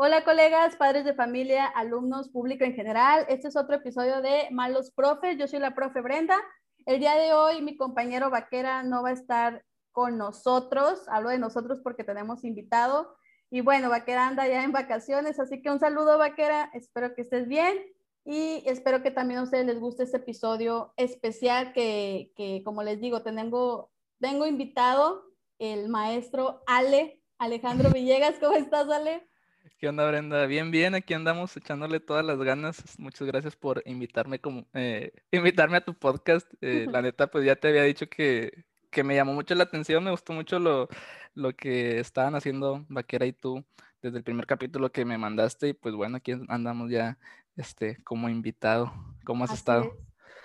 Hola colegas, padres de familia, alumnos, público en general. Este es otro episodio de Malos Profes. Yo soy la profe Brenda. El día de hoy mi compañero Vaquera no va a estar con nosotros. Hablo de nosotros porque tenemos invitado. Y bueno, Vaquera anda ya en vacaciones, así que un saludo Vaquera. Espero que estés bien y espero que también a ustedes les guste este episodio especial que, que como les digo, tengo, tengo invitado el maestro Ale, Alejandro Villegas. ¿Cómo estás, Ale? ¿Qué onda, Brenda? Bien, bien, aquí andamos echándole todas las ganas. Muchas gracias por invitarme, como, eh, invitarme a tu podcast. Eh, la neta, pues ya te había dicho que, que, me llamó mucho la atención, me gustó mucho lo, lo que estaban haciendo Vaquera y tú desde el primer capítulo que me mandaste y pues bueno, aquí andamos ya este, como invitado. ¿Cómo has estado?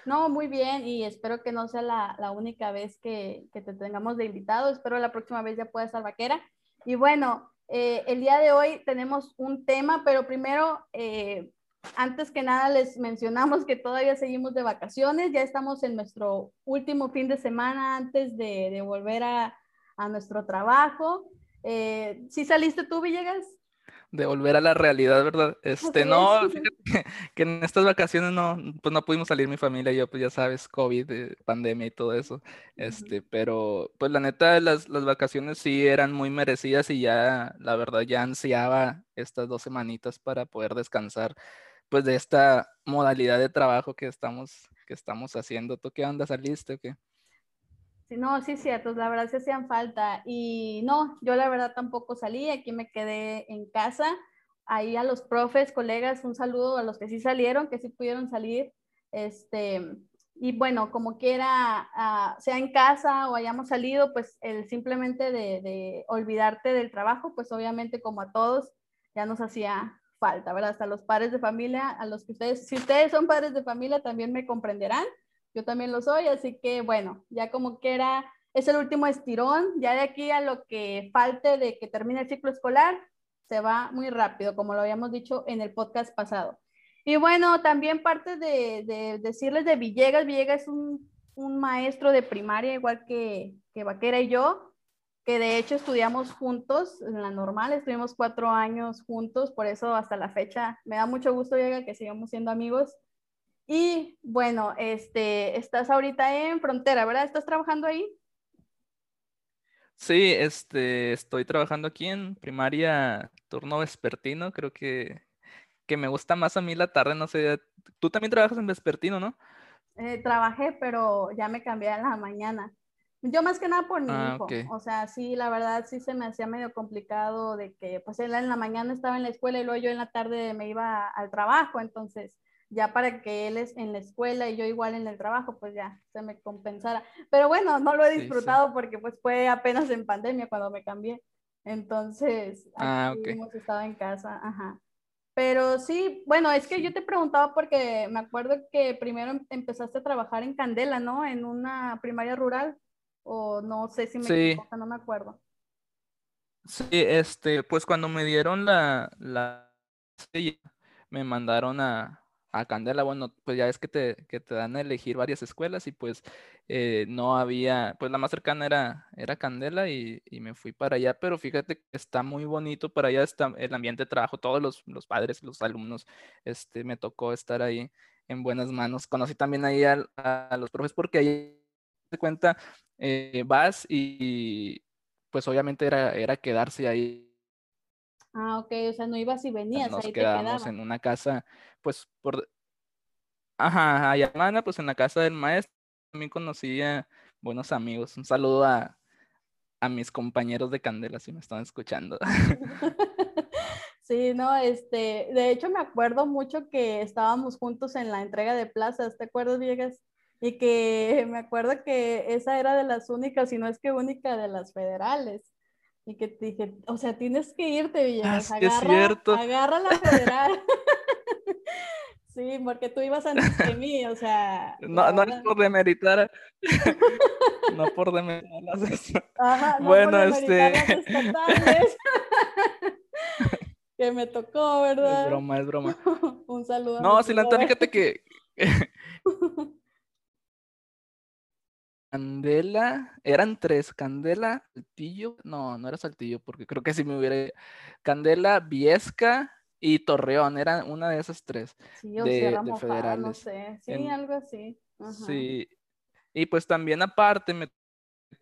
No, muy bien y espero que no sea la, la única vez que, que, te tengamos de invitado. Espero la próxima vez ya pueda estar vaquera. Y bueno, eh, el día de hoy tenemos un tema, pero primero, eh, antes que nada, les mencionamos que todavía seguimos de vacaciones. Ya estamos en nuestro último fin de semana antes de, volver a, a, nuestro trabajo. Eh, ¿Sí saliste tú, Villegas? De volver a la realidad, ¿verdad? Este, no, fíjate que, en estas vacaciones no, pues no pudimos salir mi familia y yo, pues ya sabes, COVID, eh, pandemia y todo eso, este, pero pues la neta, las, las vacaciones sí eran muy merecidas y ya, la verdad, ya ansiaba estas dos semanitas para poder descansar, pues de esta modalidad de trabajo que estamos, que estamos haciendo. ¿Tú qué onda? ¿Saliste o qué? Sí, no, sí, cierto, la verdad se hacían falta. Y no, yo la verdad tampoco salí, aquí me quedé en casa. Ahí a los profes, colegas, un saludo a los que sí salieron, que sí pudieron salir. Este, y bueno, como quiera, uh, sea en casa o hayamos salido, pues el simplemente de, de, olvidarte del trabajo, pues obviamente como a todos ya nos hacía falta, ¿verdad? Hasta los padres de familia, a los que ustedes, si ustedes son padres de familia, también me comprenderán yo también lo soy, así que bueno, ya como que era, es el último estirón, ya de aquí a lo que falte de que termine el ciclo escolar, se va muy rápido, como lo habíamos dicho en el podcast pasado. Y bueno, también parte de, de decirles de Villegas, Villegas es un, un, maestro de primaria, igual que, que Vaquera y yo, que de hecho estudiamos juntos en la normal, estuvimos cuatro años juntos, por eso hasta la fecha me da mucho gusto, Villegas, que sigamos siendo amigos. Y bueno, este, estás ahorita en frontera, ¿verdad? ¿Estás trabajando ahí? Sí, este, estoy trabajando aquí en primaria turno vespertino, creo que, que me gusta más a mí la tarde, no sé, tú también trabajas en vespertino, ¿no? Eh, trabajé, pero ya me cambié a la mañana. Yo más que nada por mi ah, hijo, okay. o sea, sí, la verdad sí se me hacía medio complicado de que pues él en la mañana estaba en la escuela y luego yo en la tarde me iba al trabajo, entonces ya para que él es en la escuela y yo igual en el trabajo, pues ya se me compensara. Pero bueno, no lo he disfrutado sí, sí. porque pues fue apenas en pandemia cuando me cambié. Entonces, ah, okay. hemos estado en casa, ajá. Pero sí, bueno, es que yo te preguntaba porque me acuerdo que primero em, empezaste a trabajar en Candela, ¿no? En una primaria rural, o no sé si me sí. equivoco, no me acuerdo. Sí, este, pues cuando me dieron la, la me mandaron a, a Candela, bueno, pues ya es que te, que te dan a elegir varias escuelas y pues eh, no había, pues la más cercana era, era Candela y, y, me fui para allá, pero fíjate que está muy bonito para allá, está el ambiente de trabajo, todos los, los padres, los alumnos, este, me tocó estar ahí en buenas manos. Conocí también ahí a, los profes porque ahí te cuenta, eh, vas y pues obviamente era, era quedarse ahí Ah, ok, o sea, no ibas y venías, Nos ahí quedamos te en una casa, pues, por... Ajá, a Yamana, pues en la casa del maestro, también conocí a buenos amigos. Un saludo a, a mis compañeros de Candela, si me están escuchando. Sí, no, este, de hecho me acuerdo mucho que estábamos juntos en la entrega de plazas, ¿te acuerdas, Viegas? Y que me acuerdo que esa era de las únicas, si no es que única de las federales y que te dije, o sea, tienes que irte, Villegas, ah, agarra, es cierto. agarra la federal. sí, porque tú ibas antes que mí, o sea. No, no es por demeritar, no por demeritar las Ajá, no bueno, por este. Las que me tocó, ¿verdad? Es broma, es broma. Un saludo. No, Silanta, fíjate que Candela, eran tres, Candela, Saltillo, no, no era Saltillo, porque creo que si me hubiera... Candela, Viesca y Torreón, era una de esas tres. Sí, o de, federales. no sé, sí, algo así. Sí, y pues también aparte me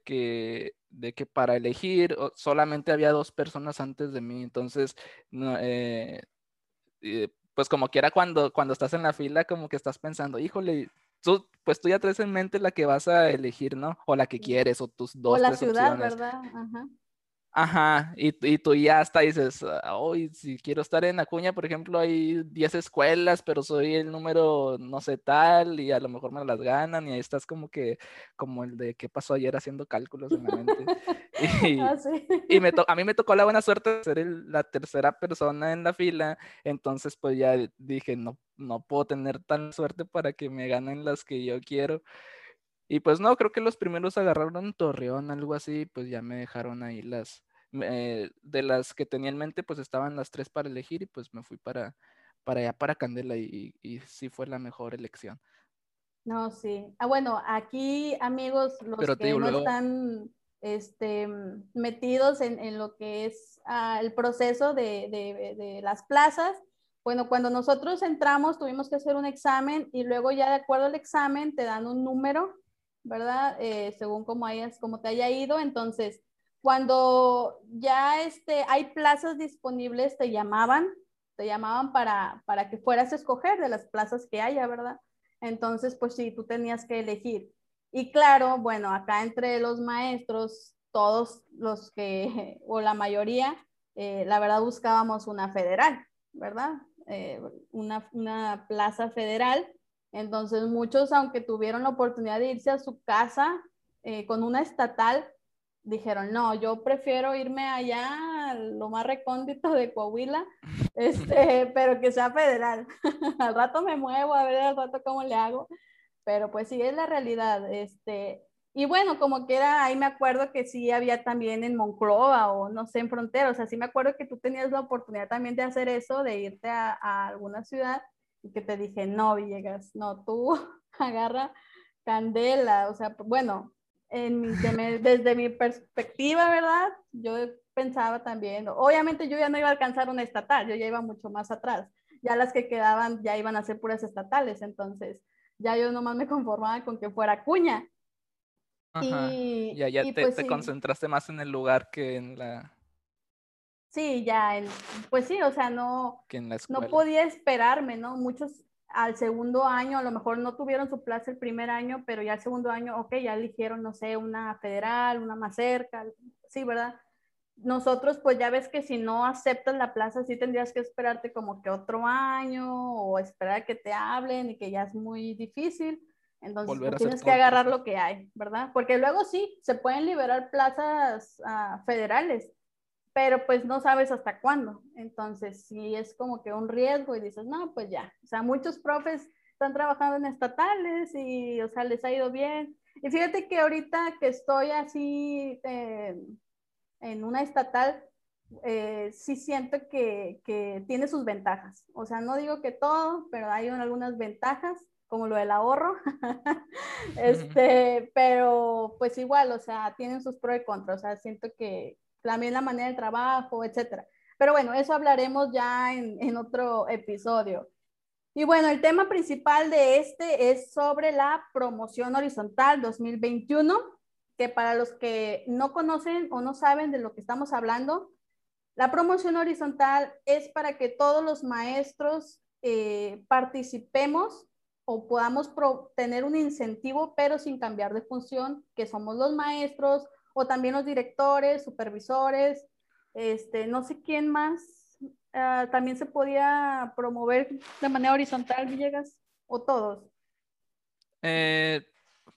que de que para elegir solamente había dos personas antes de mí, entonces eh, pues como quiera cuando, cuando estás en la fila como que estás pensando, híjole, tú, pues tú ya traes en mente la que vas a elegir, ¿no? O la que quieres, o tus dos. O la ciudad, ¿verdad? Ajá. Ajá, y, y, tú ya hasta dices, hoy si quiero estar en Acuña, por ejemplo, hay 10 escuelas, pero soy el número no sé tal, y a lo mejor me las ganan, y ahí estás como que, como el de qué pasó ayer haciendo cálculos en la mente. Y, ah, y me a mí me tocó la buena suerte de ser la tercera persona en la fila, entonces pues ya dije, no, no puedo tener tan suerte para que me ganen las que yo quiero. Y pues no, creo que los primeros agarraron Torreón, algo así, pues ya me dejaron ahí las, de las que tenía en mente, pues estaban las tres para elegir y pues me fui para, para allá, para Candela y, y sí fue la mejor elección. No, sí. Ah, bueno, aquí amigos, los que no están este, metidos en, en, lo que es ah, el proceso de, de, de, las plazas, bueno, cuando nosotros entramos tuvimos que hacer un examen y luego ya de acuerdo al examen te dan un número ¿verdad? Eh, según cómo, hayas, cómo te haya ido. Entonces, cuando ya este, hay plazas disponibles, te llamaban, te llamaban para, para que fueras a escoger de las plazas que haya, ¿verdad? Entonces, pues sí, tú tenías que elegir. Y claro, bueno, acá entre los maestros, todos los que, o la mayoría, eh, la verdad buscábamos una federal, ¿verdad? Eh, una, una plaza federal entonces muchos, aunque tuvieron la oportunidad de irse a su casa eh, con una estatal, dijeron, no, yo prefiero irme allá, lo más recóndito de Coahuila, este, pero que sea federal. al rato me muevo, a ver al rato cómo le hago, pero pues sí, es la realidad. Este, y bueno, como que era, ahí me acuerdo que sí había también en Monclova o no sé, en Frontera, o me acuerdo que tú tenías la oportunidad también de hacer eso, de irte a alguna ciudad y que te dije, no, Villegas, no, tú agarra candela, o sea, bueno, en desde mi perspectiva, ¿verdad? Yo pensaba también, obviamente yo ya no iba a alcanzar una estatal, yo ya iba mucho más atrás, ya las que quedaban ya iban a ser puras estatales, entonces ya yo nomás me conformaba con que fuera cuña. Y, ya, ya te, pues te concentraste más en el lugar que en la Sí, ya, pues sí, o sea, no, no podía esperarme, ¿no? Muchos al segundo año a lo mejor no tuvieron su plaza el primer año, pero ya el segundo año, ok, ya eligieron, no sé, una federal, una más cerca, sí, ¿verdad? Nosotros, pues ya ves que si no aceptas la plaza, sí tendrías que esperarte como que otro año o esperar a que te hablen y que ya es muy difícil. Entonces pues, tienes que agarrar lo que hay, ¿verdad? Porque luego sí, se pueden liberar plazas uh, federales, pero pues no sabes hasta cuándo. Entonces, sí es como que un riesgo y dices, no, pues ya. O sea, muchos profes están trabajando en estatales y, o sea, les ha ido bien. Y fíjate que ahorita que estoy así eh, en una estatal, eh, sí siento que, que, tiene sus ventajas. O sea, no digo que todo, pero hay algunas ventajas, como lo del ahorro. este, pero pues igual, o sea, tienen sus pros y contras. O sea, siento que, también la manera de trabajo, etcétera. Pero bueno, eso hablaremos ya en, en otro episodio. Y bueno, el tema principal de este es sobre la promoción horizontal 2021, que para los que no conocen o no saben de lo que estamos hablando, la promoción horizontal es para que todos los maestros eh, participemos o podamos tener un incentivo, pero sin cambiar de función, que somos los maestros o también los directores, supervisores, este, no sé quién más, ah, también se podía promover de manera horizontal, Villegas, o todos. Eh,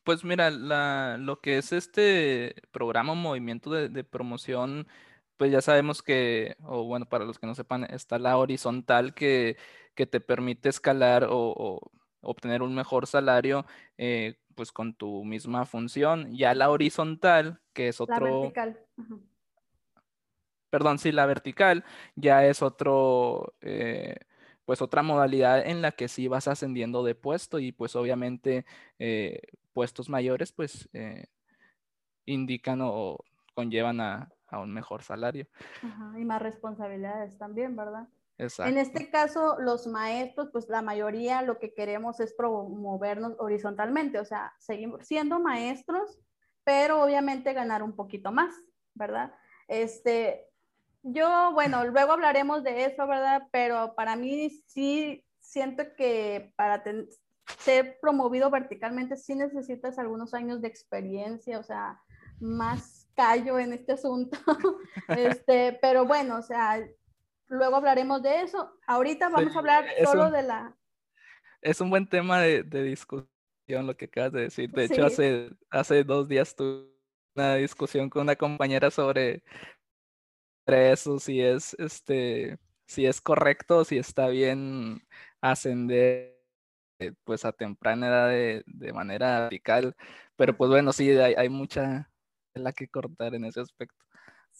pues mira, lo que es este programa movimiento de, promoción, pues ya sabemos que, o bueno, para los que no sepan, está la horizontal que, que te permite escalar o, obtener un mejor salario eh, pues con tu misma función. Ya la horizontal, que es otro... La vertical. Perdón, sí, la vertical ya es otro, eh, pues otra modalidad en la que sí vas ascendiendo de puesto y pues obviamente eh, puestos mayores pues eh, indican o conllevan a, un mejor salario. y más responsabilidades también, ¿verdad? Exacto. En este caso, los maestros, pues la mayoría lo que queremos es promovernos horizontalmente, o sea, seguimos siendo maestros, pero obviamente ganar un poquito más, ¿verdad? Este, yo, bueno, luego hablaremos de eso, ¿verdad? Pero para mí sí siento que para ser promovido verticalmente sí necesitas algunos años de experiencia, o sea, más callo en este asunto. este, pero bueno, o sea, luego hablaremos de eso. Ahorita vamos a hablar solo de la... Es un buen tema de, discusión lo que acabas de decir. De hecho, hace, hace dos días tuve una discusión con una compañera sobre eso, si es, este, si es correcto, si está bien ascender eh, pues a temprana edad de, manera radical. Pero pues bueno, sí, hay, hay mucha la que cortar en ese aspecto.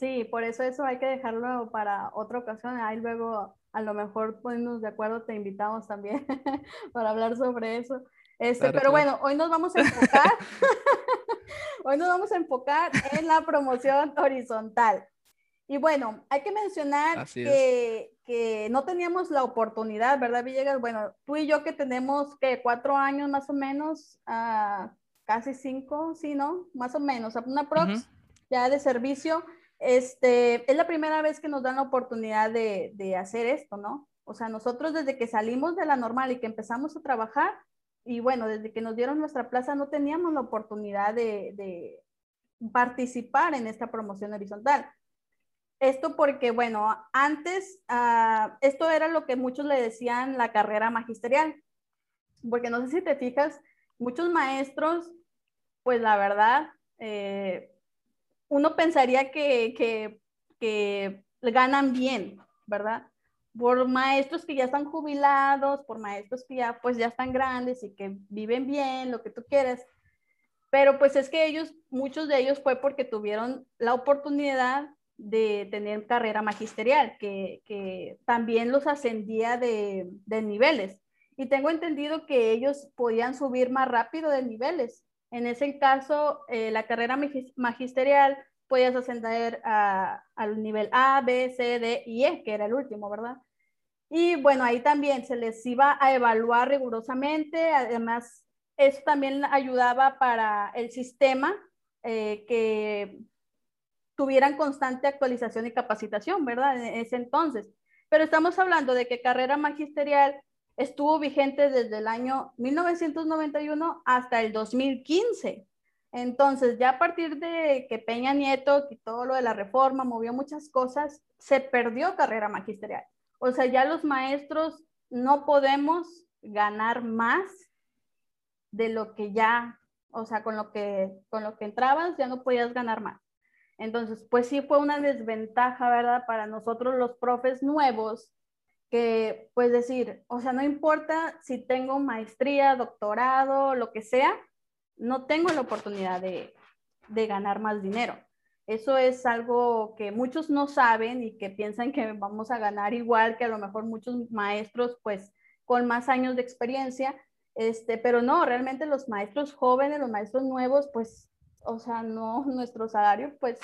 Sí, por eso eso hay que dejarlo para otra ocasión. Ahí luego a lo mejor ponernos de acuerdo, te invitamos también para hablar sobre eso. Este, pero bueno, hoy nos vamos a enfocar, hoy nos vamos a enfocar en la promoción horizontal. Y bueno, hay que mencionar que, que, no teníamos la oportunidad, ¿verdad, Villegas? Bueno, tú y yo que tenemos que cuatro años más o menos, uh, casi cinco, sí, ¿no? Más o menos, una prox ya de servicio. Este, es la primera vez que nos dan la oportunidad de, de hacer esto, ¿no? O sea, nosotros desde que salimos de la normal y que empezamos a trabajar, y bueno, desde que nos dieron nuestra plaza no teníamos la oportunidad de, de participar en esta promoción horizontal. Esto porque, bueno, antes uh, esto era lo que muchos le decían la carrera magisterial, porque no sé si te fijas, muchos maestros, pues la verdad, eh, uno pensaría que, que, ganan bien, ¿verdad? Por maestros que ya están jubilados, por maestros que ya pues ya están grandes y que viven bien, lo que tú quieras. Pero pues es que ellos, muchos de ellos fue porque tuvieron la oportunidad de tener carrera magisterial, que, que también los ascendía de, niveles. Y tengo entendido que ellos podían subir más rápido de niveles. En ese caso, eh, la carrera magisterial podías ascender al nivel A, B, C, D y E, que era el último, ¿verdad? Y bueno, ahí también se les iba a evaluar rigurosamente. Además, eso también ayudaba para el sistema eh, que tuvieran constante actualización y capacitación, ¿verdad? En ese entonces. Pero estamos hablando de que carrera magisterial estuvo vigente desde el año 1991 hasta el 2015. Entonces, ya a partir de que Peña Nieto quitó lo de la reforma, movió muchas cosas, se perdió carrera magisterial. O sea, ya los maestros no podemos ganar más de lo que ya, o sea, con lo que, con lo que entrabas, ya no podías ganar más. Entonces, pues sí fue una desventaja, ¿verdad? Para nosotros los profes nuevos, que pues decir, o sea, no importa si tengo maestría, doctorado, lo que sea, no tengo la oportunidad de, de ganar más dinero. Eso es algo que muchos no saben y que piensan que vamos a ganar igual que a lo mejor muchos maestros, pues con más años de experiencia, este, pero no, realmente los maestros jóvenes, los maestros nuevos, pues o sea, no, nuestro salario, pues,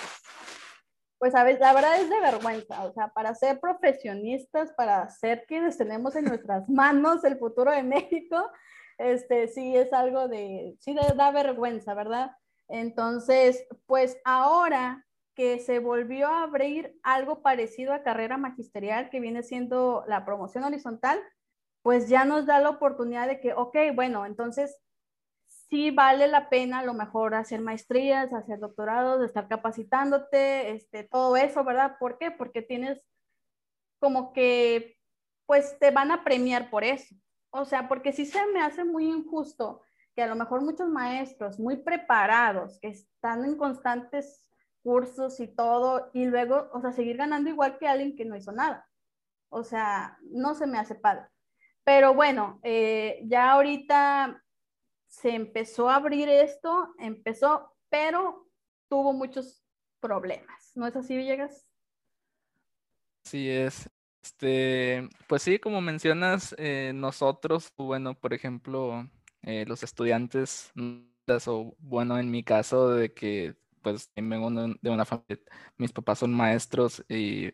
pues a veces, la verdad es de vergüenza, o sea, para ser profesionistas, para ser quienes tenemos en nuestras manos el futuro de México, este, sí es algo de, sí da vergüenza, ¿verdad? Entonces, pues ahora que se volvió a abrir algo parecido a carrera magisterial, que viene siendo la promoción horizontal, pues ya nos da la oportunidad de que, ok, bueno, entonces sí vale la pena a lo mejor hacer maestrías, hacer doctorados, estar capacitándote, este, todo eso, ¿verdad? ¿Por qué? Porque tienes como que, pues te van a premiar por eso. O sea, porque sí se me hace muy injusto que a lo mejor muchos maestros muy preparados, que están en constantes cursos y todo, y luego, o sea, seguir ganando igual que alguien que no hizo nada. O sea, no se me hace padre. Pero bueno, eh, ya ahorita se empezó a abrir esto, empezó, pero tuvo muchos problemas. ¿No es así, Villegas? Sí, es. Este, pues sí, como mencionas, eh, nosotros, bueno, por ejemplo, eh, los estudiantes, o bueno, en mi caso, de que pues vengo de una familia, mis papás son maestros y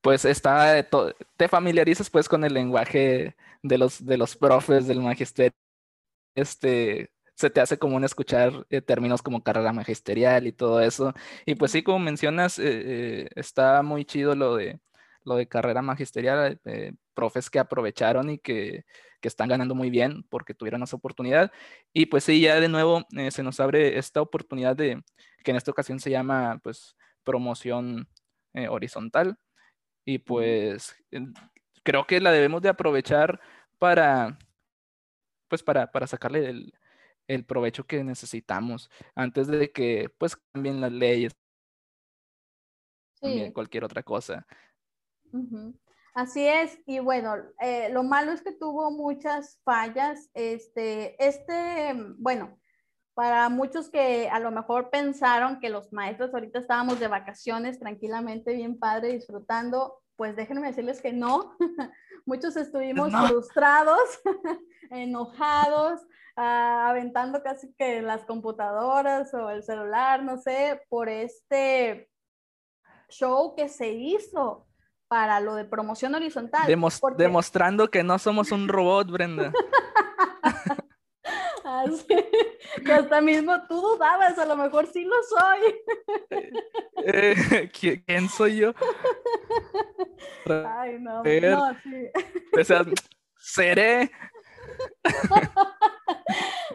pues está, te familiarizas pues con el lenguaje de los, de los profes del magisterio, este, se te hace común escuchar eh, términos como carrera magisterial y todo eso. Y pues sí, como mencionas, eh, está muy chido lo de, lo de carrera magisterial, eh, profes que aprovecharon y que, que, están ganando muy bien porque tuvieron esa oportunidad. Y pues sí, ya de nuevo eh, se nos abre esta oportunidad de, que en esta ocasión se llama pues promoción eh, horizontal. Y pues creo que la debemos de aprovechar para, pues para, para sacarle el, el provecho que necesitamos antes de que pues cambien las leyes, sí. cualquier otra cosa. Así es, y bueno, eh, lo malo es que tuvo muchas fallas. Este, este, bueno, para muchos que a lo mejor pensaron que los maestros ahorita estábamos de vacaciones tranquilamente, bien padre, disfrutando, pues déjenme decirles que no. muchos estuvimos frustrados, enojados, ah, aventando casi que las computadoras o el celular, no sé, por este show que se hizo para lo de promoción horizontal. Demostrando que no somos un robot, Brenda. Así, que hasta mismo tú dudabas, a lo mejor sí lo soy. Eh, ¿Quién soy yo? Ay, no, no, sí. O sea, seré.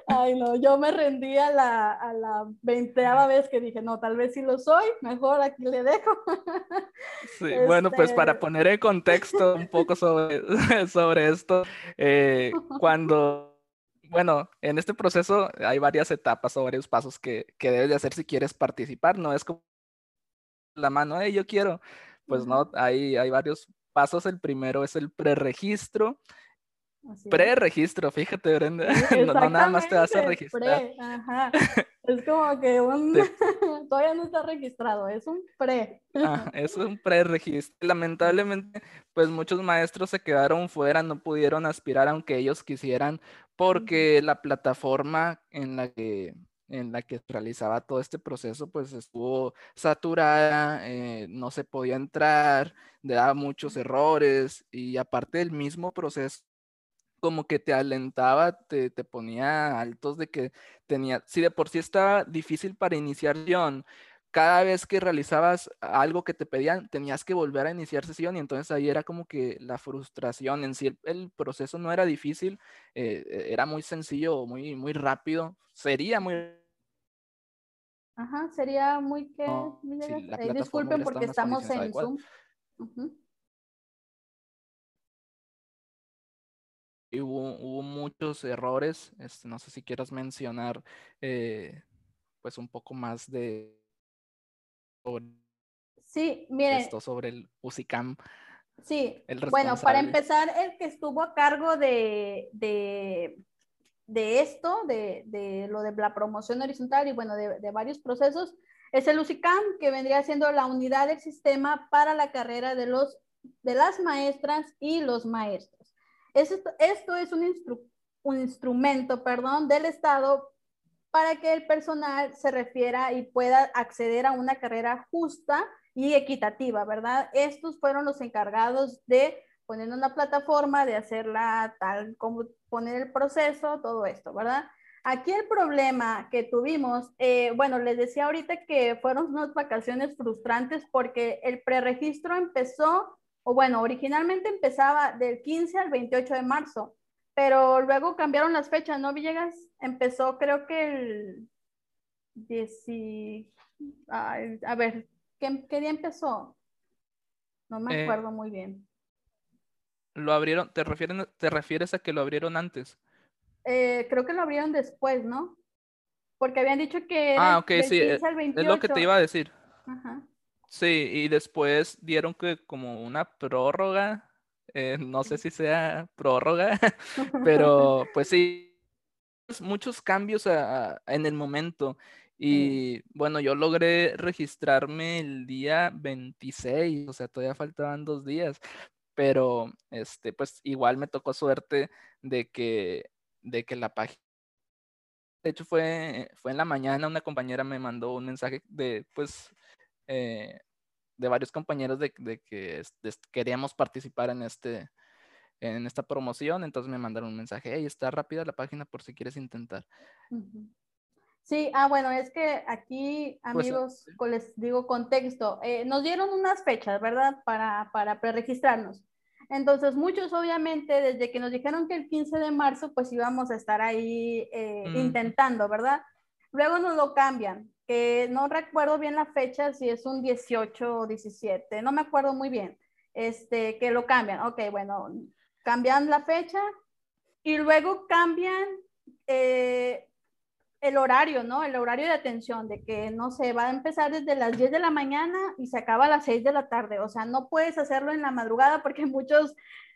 Ay, no, yo me rendí a la, a la veinteava vez que dije, no, tal vez sí lo soy, mejor aquí le dejo. Sí, bueno, pues para este poner en contexto un poco sobre, sobre esto, eh, cuando, bueno, en este proceso hay varias etapas o varios pasos que, que debes de hacer si quieres participar, no es como la mano, hey, yo quiero, pues no, hay, hay varios pasos, el primero es el preregistro, Pre-registro, fíjate, Brenda. No, nada más te vas a registrar. ajá. Es como que un... todavía no está registrado, es un pre. es un pre-registro. Lamentablemente, pues muchos maestros se quedaron fuera, no pudieron aspirar aunque ellos quisieran, porque la plataforma en la que en la que realizaba todo este proceso, pues estuvo saturada, eh, no se podía entrar, daba muchos errores y aparte del mismo proceso como que te alentaba, te, ponía altos de que tenía, si de por sí estaba difícil para iniciar sesión, cada vez que realizabas algo que te pedían, tenías que volver a iniciar sesión y entonces ahí era como que la frustración, en sí el, proceso no era difícil, eh, e, era muy sencillo, muy, muy rápido, sería muy... Ajá, sería muy que... disculpen porque estamos en Zoom. Hubo, muchos errores. Este, no sé si quieras mencionar eh, pues un poco más de sí, miren, esto sobre el UCICAM. Sí, bueno, para empezar, el que estuvo a cargo de, de, de esto, de, de, lo de la promoción horizontal y bueno, de, varios procesos, es el UCICAM, que vendría siendo la unidad del sistema para la carrera de, los, de las maestras y los maestros. Esto, esto es un, un instrumento perdón, del Estado para que el personal se refiera y pueda acceder a una carrera justa y equitativa, ¿verdad? Estos fueron los encargados de poner una plataforma, de hacerla tal como poner el proceso, todo esto, ¿verdad? Aquí el problema que tuvimos, eh, bueno, les decía ahorita que fueron unas vacaciones frustrantes porque el preregistro empezó o bueno, originalmente empezaba del 15 al 28 de marzo, pero luego cambiaron las fechas, ¿no, Villegas? Empezó creo que el 10... a ver, ¿qué, día empezó? No me eh, acuerdo muy bien. ¿Lo abrieron? ¿Te, refieren, ¿Te refieres a que lo abrieron antes? Eh, creo que lo abrieron después, ¿no? Porque habían dicho que... ah, ok, sí, es lo que te iba a decir. Ajá. Sí, y después dieron que como una prórroga, eh, no sé si sea prórroga, pero pues sí, muchos cambios en el momento. Y bueno, yo logré registrarme el día 26, o sea, todavía faltaban dos días, pero este, pues igual me tocó suerte de que, de que la página de hecho fue, fue en la mañana, una compañera me mandó un mensaje de, pues, eh, de varios compañeros de, que queríamos participar en, este, en esta promoción, entonces me mandaron un mensaje, hey, está rápida la página por si quieres intentar. Sí, ah, bueno, es que aquí, pues, amigos, les digo contexto, eh, nos dieron unas fechas, ¿verdad? Para, para preregistrarnos. Entonces, muchos obviamente, desde que nos dijeron que el 15 de marzo, pues íbamos a estar ahí eh, intentando, ¿verdad? Luego nos lo cambian, que no recuerdo bien la fecha, si es un 18 o 17, no me acuerdo muy bien, este, que lo cambian. Ok, bueno, cambian la fecha y luego cambian eh, el horario, ¿no? El horario de atención, de que no se va a empezar desde las 10 de la mañana y se acaba a las 6 de la tarde. O sea, no puedes hacerlo en la madrugada porque muchos,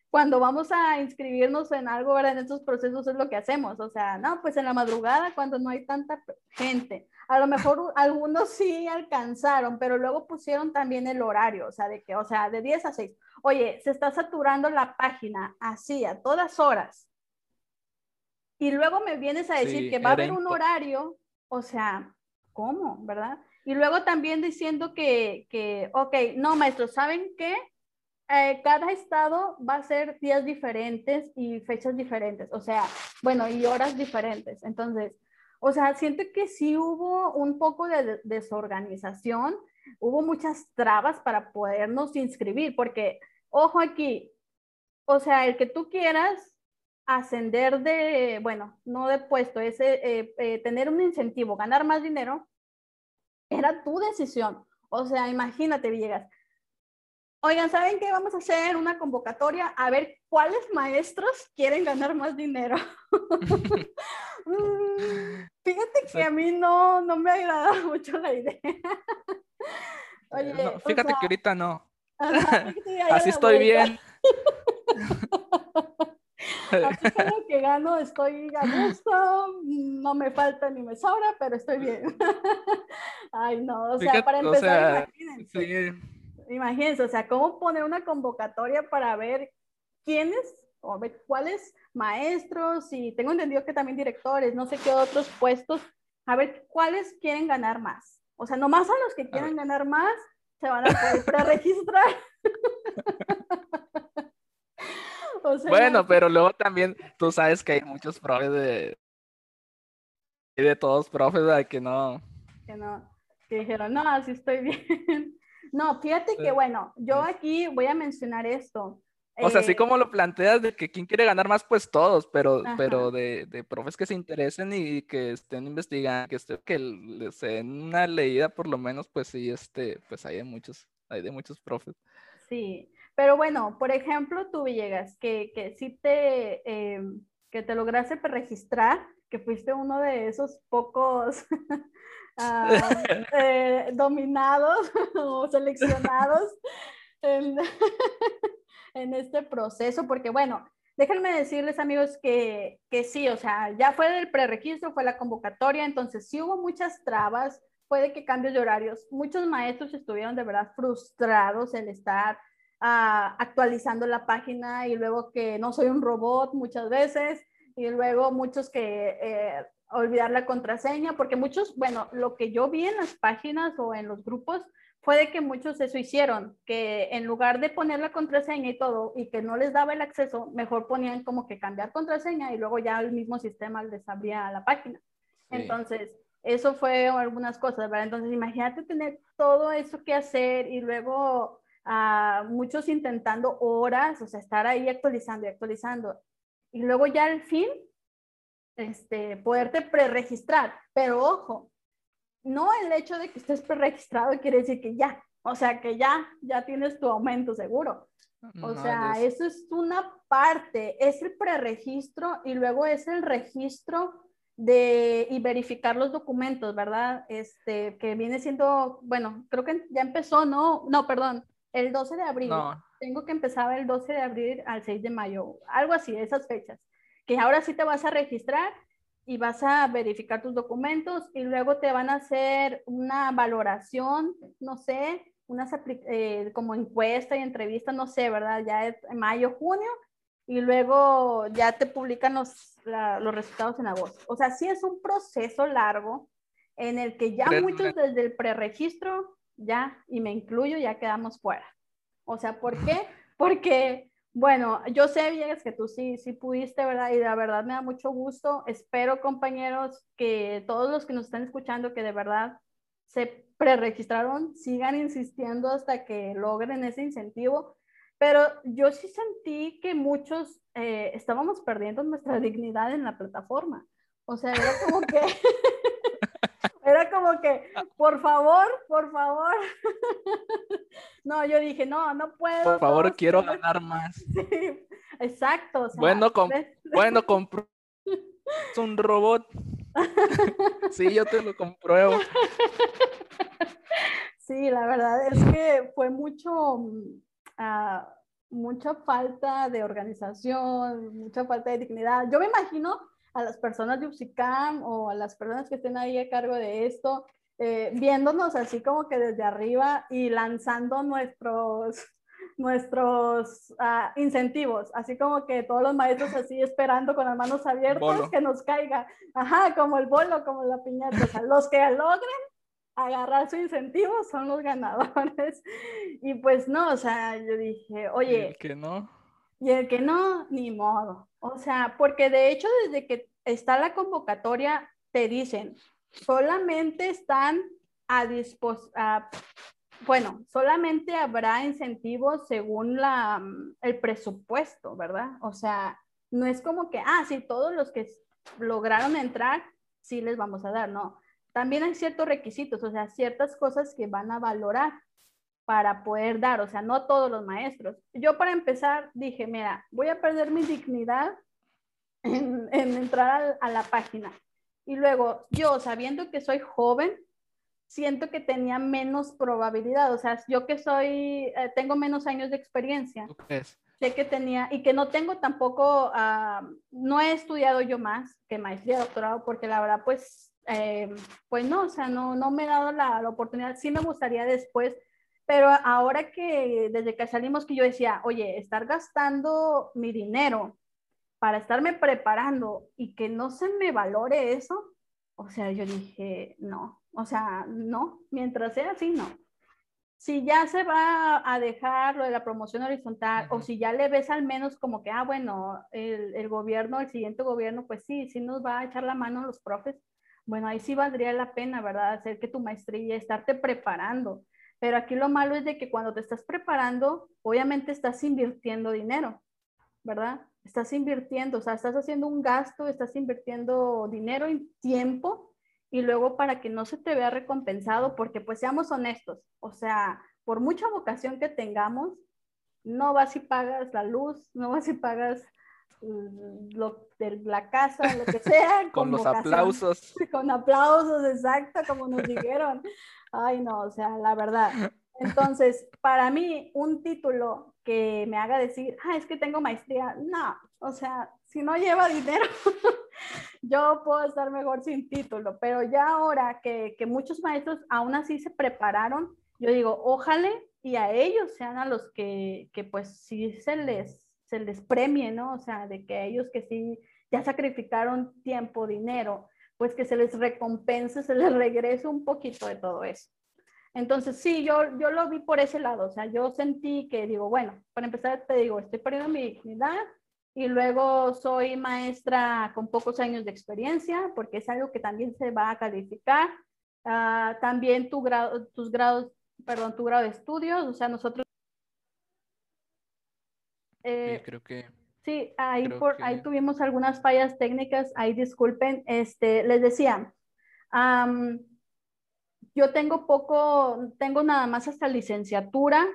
cuando vamos a inscribirnos en algo, ¿verdad? En estos procesos es lo que hacemos. O sea, no, pues en la madrugada cuando no hay tanta gente. A lo mejor algunos sí alcanzaron, pero luego pusieron también el horario, o sea, de que, o sea, de 10 a 6. Oye, se está saturando la página así, a todas horas y luego me vienes a decir que va a haber un horario, o sea, ¿cómo? ¿Verdad? Y luego también diciendo que, que ok, no, maestro, ¿saben qué? Eh, cada estado va a ser días diferentes y fechas diferentes, o sea, bueno, y horas diferentes. Entonces, o sea, siento que sí hubo un poco de desorganización, hubo muchas trabas para podernos inscribir, porque, ojo aquí, o sea, el que tú quieras ascender de, bueno, no de puesto, es eh, eh, tener un incentivo, ganar más dinero, era tu decisión. O sea, imagínate, Villegas. Oigan, ¿saben qué? Vamos a hacer una convocatoria a ver cuáles maestros quieren ganar más dinero. Mm, fíjate que a mí no, no me agrada mucho la idea. Oye, fíjate que ahorita no. Así estoy bien. Así como que gano, estoy a gusto, no me falta ni me sobra, pero estoy bien. Ay, no, o sea, para empezar, imagínense. Imagínense, o sea, cómo poner una convocatoria para ver quiénes o ver cuáles maestros y tengo entendido que también directores, no sé qué otros puestos, a ver cuáles quieren ganar más. O sea, nomás a los que quieran ganar más se van a poder preregistrar. bueno, pero luego también tú sabes que hay muchos profes de. Y de todos profes, de que no. Que no. Que dijeron, no, así estoy bien. No, fíjate que bueno, yo aquí voy a mencionar esto. O sea, así eh, como lo planteas de que quién quiere ganar más, pues todos, pero, pero de, de, profes que se interesen y que estén investigando, que, esté, que les den una leída por lo menos, pues sí, este, pues hay de muchos, hay de muchos profes. Sí, pero bueno, por ejemplo, tú Villegas, que, que sí te, eh, que te lograste registrar, que fuiste uno de esos pocos ah, eh, dominados o seleccionados en, este proceso, porque bueno, déjenme decirles amigos que, que sí, o sea, ya fue del preregistro, fue la convocatoria, entonces sí hubo muchas trabas, puede que cambios de horarios, muchos maestros estuvieron de verdad frustrados en estar actualizando la página y luego que no soy un robot muchas veces y luego muchos que eh, olvidar la contraseña, porque muchos, bueno, lo que yo vi en las páginas o en los grupos fue de que muchos eso hicieron, que en lugar de poner la contraseña y todo y que no les daba el acceso, mejor ponían como que cambiar contraseña y luego ya el mismo sistema les abría la página. Entonces, eso fue algunas cosas, ¿verdad? Entonces, imagínate tener todo eso que hacer y luego muchos intentando horas, o sea, estar ahí actualizando y actualizando. Y luego ya al fin, este, poderte preregistrar. Pero ojo, no el hecho de que estés preregistrado quiere decir que ya, o sea, que ya, ya tienes tu aumento seguro. O sea, eso es una parte, es el preregistro y luego es el registro de y verificar los documentos, ¿verdad? Este, que viene siendo, bueno, creo que ya empezó, ¿no? No, perdón, el 12 de abril. Tengo que empezar el 12 de abril al 6 de mayo, algo así, esas fechas. Que ahora sí te vas a registrar y vas a verificar tus documentos y luego te van a hacer una valoración, no sé, unas eh, como encuesta y entrevista, no sé, ¿verdad? Ya es mayo, junio, y luego ya te publican los, los resultados en agosto. O sea, sí es un proceso largo en el que ya muchos desde el preregistro, ya, y me incluyo, ya quedamos fuera. O sea, ¿por qué? Porque, bueno, yo sé, Villegas, que tú sí, sí pudiste, ¿verdad? Y la verdad me da mucho gusto. Espero, compañeros, que todos los que nos están escuchando, que de verdad se preregistraron, sigan insistiendo hasta que logren ese incentivo. Pero yo sí sentí que muchos eh, estábamos perdiendo nuestra dignidad en la plataforma. O sea, era como que, era como que, por favor, por favor. no, yo dije, no, no puedo. Por favor, quiero ganar más. Sí, exacto. bueno, bueno, compró un robot. sí, yo te lo compruebo. Sí, la verdad es que fue mucho, uh, mucha falta de organización, mucha falta de dignidad. Yo me imagino a las personas de UPSICAM o a las personas que estén ahí a cargo de esto, eh, viéndonos así como que desde arriba y lanzando nuestros, nuestros uh, incentivos, así como que todos los maestros así esperando con las manos abiertas que nos caiga, ajá, como el bolo, como la piñata, o sea, los que logren agarrar su incentivo son los ganadores. Y pues no, o sea, yo dije, oye. ¿Y el que no? Y el que no, ni modo. O sea, porque de hecho desde que está la convocatoria, te dicen, solamente están a disposición, bueno, solamente habrá incentivos según la, el presupuesto, ¿verdad? O sea, no es como que, ah, sí, todos los que lograron entrar, sí les vamos a dar, no también hay ciertos requisitos, o sea, ciertas cosas que van a valorar para poder dar, o sea, no todos los maestros. Yo para empezar dije, mira, voy a perder mi dignidad en, entrar a, la página. Y luego, yo sabiendo que soy joven, siento que tenía menos probabilidad, o sea, yo que soy, eh, tengo menos años de experiencia. Sé que tenía, y que no tengo tampoco, ah, no he estudiado yo más que maestría, doctorado, porque la verdad, pues eh, pues no, o sea, no, no me he dado la, la, oportunidad. Sí me gustaría después, pero ahora que desde que salimos que yo decía, oye, estar gastando mi dinero para estarme preparando y que no se me valore eso, o sea, yo dije, no, o sea, no, mientras sea así, no. Si ya se va a dejar lo de la promoción horizontal o si ya le ves al menos como que, ah, bueno, el, el gobierno, el siguiente gobierno, pues sí, sí nos va a echar la mano los profes, bueno, ahí sí valdría la pena, ¿verdad? Hacer que tu maestría, estarte preparando. Pero aquí lo malo es de que cuando te estás preparando, obviamente estás invirtiendo dinero, ¿verdad? Estás invirtiendo, o sea, estás haciendo un gasto, estás invirtiendo dinero y tiempo y luego para que no se te vea recompensado, porque pues seamos honestos, o sea, por mucha vocación que tengamos, no vas y pagas la luz, no vas y pagas Mm, lo, de la casa, lo que sea. con los aplausos. Con aplausos, exacto, como nos dijeron. Ay, no, o sea, la verdad. Entonces, para mí, un título que me haga decir, ah, es que tengo maestría, no, o sea, si no lleva dinero, yo puedo estar mejor sin título, pero ya ahora que, que muchos maestros aún así se prepararon, yo digo, ojalá y a ellos sean a los que, que pues sí se les se les premie, ¿no? O sea, de que ellos que sí ya sacrificaron tiempo, dinero, pues que se les recompense, se les regrese un poquito de todo eso. Entonces, sí, yo, yo lo vi por ese lado, o sea, yo sentí que digo, bueno, para empezar te digo, estoy perdiendo mi dignidad y luego soy maestra con pocos años de experiencia, porque es algo que también se va a calificar. Ah, también tu grado, tus grados, perdón, tu grado de estudios, o sea, nosotros eh, creo que... Sí, ahí, por, ahí tuvimos algunas fallas técnicas, ahí disculpen. Este, les decía, yo tengo poco, tengo nada más hasta licenciatura,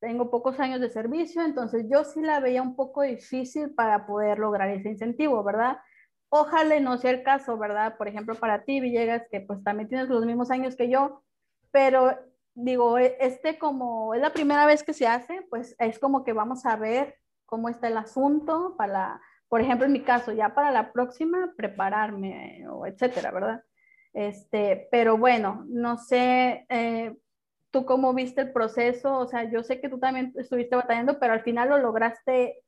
tengo pocos años de servicio, entonces yo sí la veía un poco difícil para poder lograr ese incentivo, ¿verdad? Ojalá no sea el caso, ¿verdad? Por ejemplo, para ti, Villegas, que pues también tienes los mismos años que yo, pero digo, e, este como es la primera vez que se hace, pues es como que vamos a ver cómo está el asunto para, por ejemplo, en mi caso, ya para la próxima, prepararme o etcétera, ¿verdad? Este, pero bueno, no sé, eh, ¿Tú cómo viste el proceso? O sea, yo sé que tú también estuviste batallando, pero al final lo lograste,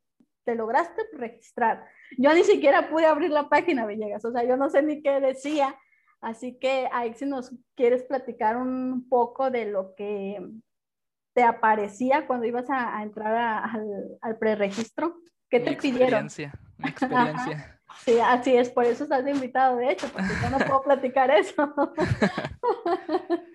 te lograste registrar. Yo ni siquiera pude abrir la página, Villegas, o sea, yo no sé ni qué decía. Así que ahí si nos quieres platicar un poco de lo que te aparecía cuando ibas a, entrar al, al preregistro, ¿qué te pidieron? Mi experiencia. Sí, así es, por eso estás invitado, de hecho, porque yo no puedo platicar eso.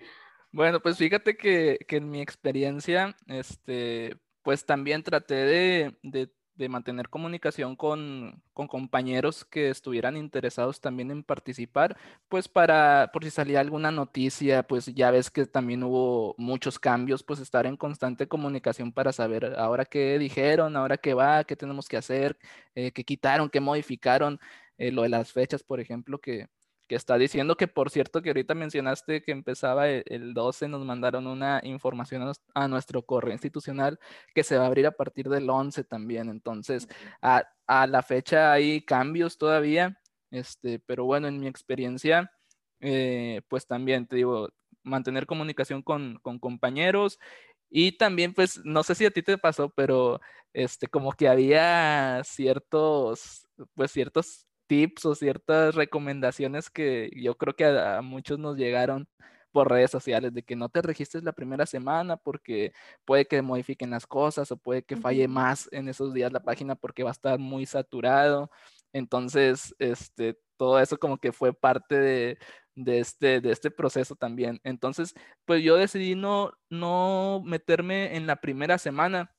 bueno, pues fíjate que, que, en mi experiencia, este, pues también traté de, de de mantener comunicación con, compañeros que estuvieran interesados también en participar, pues para, por si salía alguna noticia, pues ya ves que también hubo muchos cambios, pues estar en constante comunicación para saber ahora qué dijeron, ahora qué va, qué tenemos que hacer, eh, qué quitaron, qué modificaron, eh, lo de las fechas, por ejemplo, que, que está diciendo que, por cierto, que ahorita mencionaste que empezaba el, 12, nos mandaron una información a, nuestro correo institucional que se va a abrir a partir del 11 también. Entonces, a, la fecha hay cambios todavía, este, pero bueno, en mi experiencia, eh, pues también te digo, mantener comunicación con, con compañeros y también, pues, no sé si a ti te pasó, pero este, como que había ciertos, pues, ciertos tips o ciertas recomendaciones que yo creo que a, muchos nos llegaron por redes sociales de que no te registres la primera semana porque puede que modifiquen las cosas o puede que falle más en esos días la página porque va a estar muy saturado. Entonces, este, todo eso como que fue parte de, de, este, de este proceso también. Entonces, pues yo decidí no, no meterme en la primera semana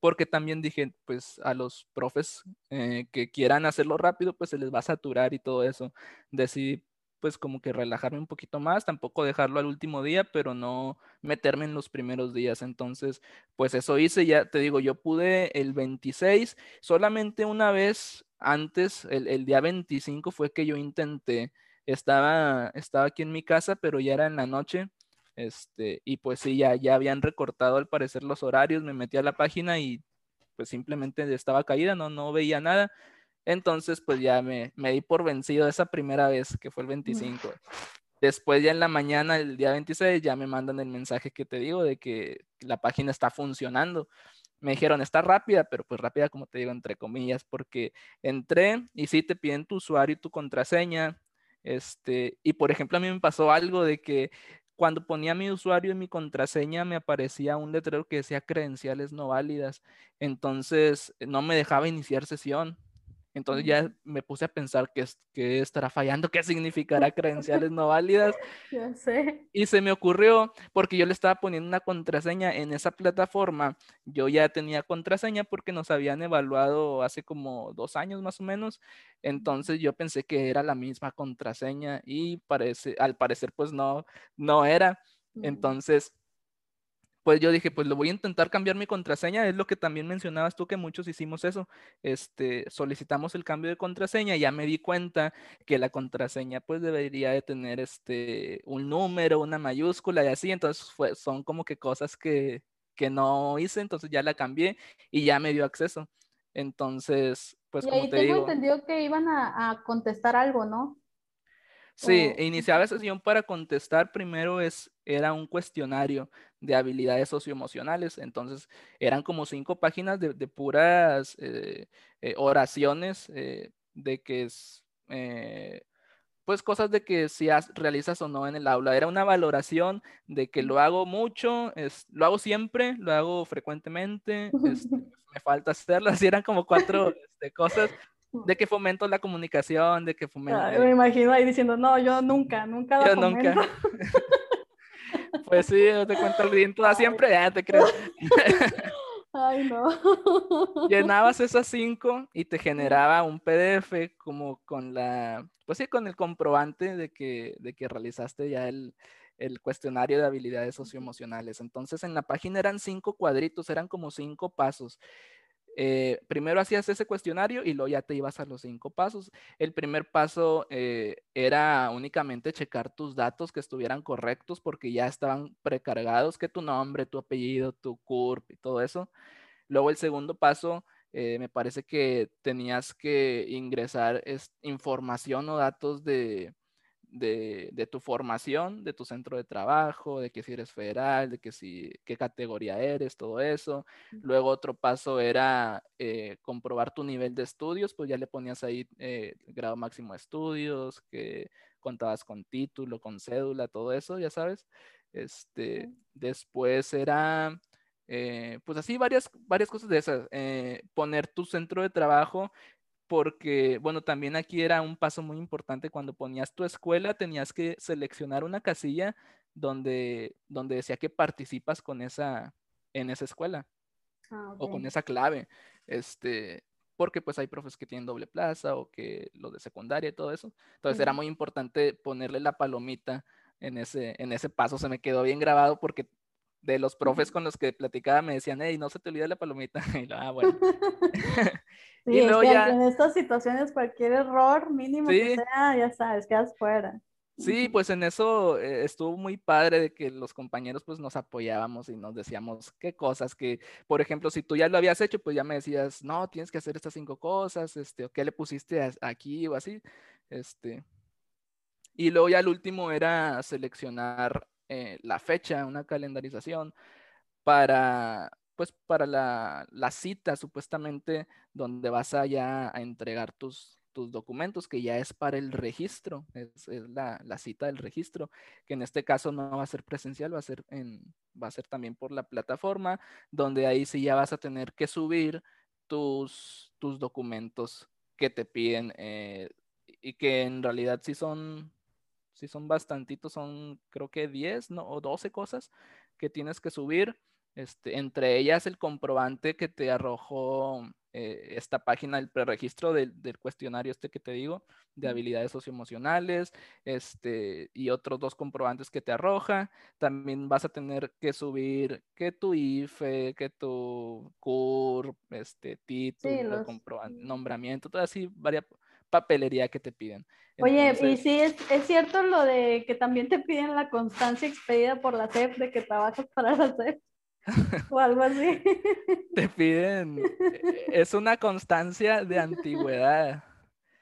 porque también dije, pues a los profes eh, que quieran hacerlo rápido, pues se les va a saturar y todo eso. Decidí pues como que relajarme un poquito más, tampoco dejarlo al último día, pero no meterme en los primeros días. Entonces, pues eso hice, ya te digo, yo pude el 26, solamente una vez antes, el, el día 25 fue que yo intenté, estaba, estaba aquí en mi casa, pero ya era en la noche este, y pues sí, ya, ya habían recortado al parecer los horarios, me metí a la página y pues simplemente estaba caída, no, no veía nada. Entonces pues ya me, me di por vencido esa primera vez, que fue el 25. Después ya en la mañana, el día 26, ya me mandan el mensaje que te digo de que la página está funcionando. Me dijeron, está rápida, pero pues rápida como te digo, entre comillas, porque entré y sí te piden tu usuario y tu contraseña. Este, y por ejemplo, a mí me pasó algo de que cuando ponía mi usuario y mi contraseña me aparecía un letrero que decía credenciales no válidas. Entonces no me dejaba iniciar sesión. Entonces ya me puse a pensar que, que estará fallando, qué significará credenciales no válidas. Ya sé. Y se me ocurrió, porque yo le estaba poniendo una contraseña en esa plataforma, yo ya tenía contraseña porque nos habían evaluado hace como dos años más o menos. Entonces yo pensé que era la misma contraseña y parece, al parecer pues no, no era. Entonces pues yo dije, pues lo voy a intentar cambiar mi contraseña, es lo que también mencionabas tú que muchos hicimos eso, este, solicitamos el cambio de contraseña, y ya me di cuenta que la contraseña pues debería de tener este, un número, una mayúscula y así, entonces fue, son como que cosas que, que no hice, entonces ya la cambié y ya me dio acceso. Entonces, pues y como ahí te tengo digo. entendido que iban a, a contestar algo, ¿no? Sí, iniciaba la sesión para contestar primero es, era un cuestionario de habilidades socioemocionales, entonces eran como cinco páginas de, puras eh, eh, oraciones eh, de que es, pues cosas de que si realizas o no en el aula, era una valoración de que lo hago mucho, es, lo hago siempre, lo hago frecuentemente, este, me falta hacerlo, así eran como cuatro este, cosas de que fomento la comunicación, de que fomento... me imagino ahí diciendo, no, yo nunca, nunca Yo nunca. pues sí, yo te cuento el viento siempre, ya te creo. Ay, no. Llenabas esas cinco y te generaba un PDF como con la, pues sí, con el comprobante de que, de que realizaste ya el, el cuestionario de habilidades socioemocionales. Entonces en la página eran cinco cuadritos, eran como cinco pasos. Eh, primero hacías ese cuestionario y luego ya te ibas a los cinco pasos. El primer paso eh, era únicamente checar tus datos que estuvieran correctos porque ya estaban precargados, que tu nombre, tu apellido, tu CURP y todo eso. Luego el segundo paso, eh, me parece que tenías que ingresar información o datos de, de, tu formación, de tu centro de trabajo, de que si eres federal, de que si, qué categoría eres, todo eso. Luego otro paso era eh, comprobar tu nivel de estudios, pues ya le ponías ahí eh, grado máximo de estudios, que contabas con título, con cédula, todo eso, ya sabes. Este, después era, eh, pues así varias, varias cosas de esas. poner tu centro de trabajo porque, bueno, también aquí era un paso muy importante cuando ponías tu escuela, tenías que seleccionar una casilla donde, donde decía que participas con esa, en esa escuela ah, o con esa clave, este, porque pues hay profes que tienen doble plaza o que lo de secundaria y todo eso. Entonces era muy importante ponerle la palomita en ese, en ese paso, se me quedó bien grabado porque de los profes con los que platicaba me decían, hey, no se te olvide la palomita. Y lo, ah, bueno. Sí, y luego ya... en estas situaciones cualquier error mínimo que sea, ya sabes, quedas fuera. Sí, pues en eso eh, estuvo muy padre de que los compañeros pues nos apoyábamos y nos decíamos qué cosas que, por ejemplo, si tú ya lo habías hecho, pues ya me decías, no, tienes que hacer estas cinco cosas, este, o qué le pusiste aquí o así, este. Y luego ya el último era seleccionar eh, la fecha, una calendarización para pues para la, cita supuestamente donde vas a ya a entregar tus, tus documentos, que ya es para el registro, es, la, cita del registro, que en este caso no va a ser presencial, va a ser, va a ser también por la plataforma, donde ahí sí ya vas a tener que subir tus, tus documentos que te piden eh, y que en realidad sí son, sí son bastantitos, son creo que 10 ¿no? o 12 cosas que tienes que subir este, entre ellas el comprobante que te arrojó eh, esta página, el preregistro del, cuestionario este que te digo, de habilidades socioemocionales, este, y otros dos comprobantes que te arroja. También vas a tener que subir que tu IFE, que tu CUR, este, título, comprobante, nombramiento, todo así, varias papelería que te piden. Oye, y sí, es, es, cierto lo de que también te piden la constancia expedida por la CEP de que trabajas para la CEP. o algo así. Te piden, e, es una constancia de antigüedad.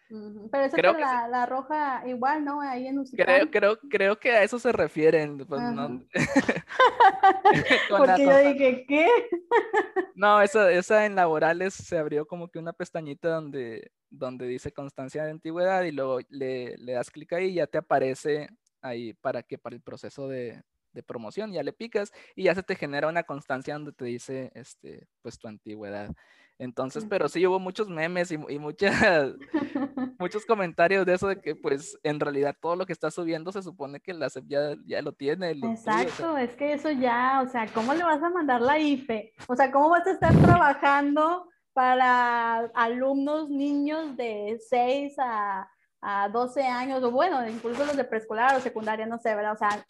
Pero esa creo que la, la, roja igual, ¿no? Ahí en creo, creo, creo que a eso se refieren. Pues, no... Porque yo dije, ¿qué? no, esa, esa en laborales se abrió como que una pestañita donde, donde dice constancia de antigüedad y luego le, le das clic ahí y ya te aparece ahí para que para el proceso de, de promoción, ya le picas y ya se te genera una constancia donde te dice, este, pues tu antigüedad. Entonces, pero sí hubo muchos memes y, y muchas, muchos comentarios de eso de que pues en realidad todo lo que está subiendo se supone que la SEP ya, ya lo tiene. Exacto, es que eso ya, o sea, ¿cómo le vas a mandar la IFE? O sea, ¿cómo vas a estar trabajando para alumnos, niños de 6 a, a 12 años, o bueno, incluso los de preescolar o secundaria, no sé, ¿verdad? O sea,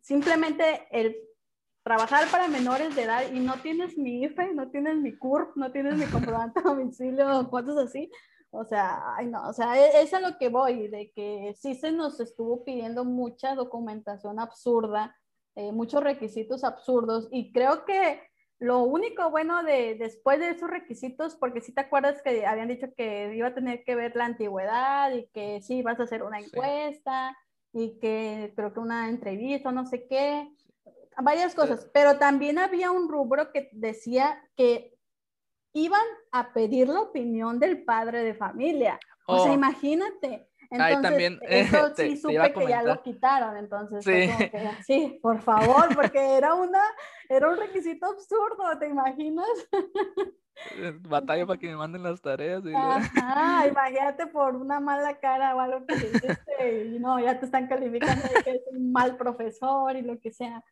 simplemente el trabajar para menores de edad y no tienes mi IFE, no tienes mi CURP, no tienes mi comprobante de domicilio, cosas así. O sea, ay no, o sea, e, es, a lo que voy, de que sí se nos estuvo pidiendo mucha documentación absurda, eh, muchos requisitos absurdos y creo que lo único bueno de después de esos requisitos, porque si te acuerdas que habían dicho que iba a tener que ver la antigüedad y que sí vas a hacer una encuesta y que creo que una entrevista, no sé qué, varias cosas, pero también había un rubro que decía que iban a pedir la opinión del padre de familia. O sea, oh. imagínate. Entonces, también, eso sí supe que ya lo quitaron, entonces sí. sí, por favor, porque era una, era un requisito absurdo, ¿te imaginas? Batalla para que me manden las tareas. Y imagínate por una mala cara o algo que hiciste y no, ya te están calificando de que es un mal profesor y lo que sea.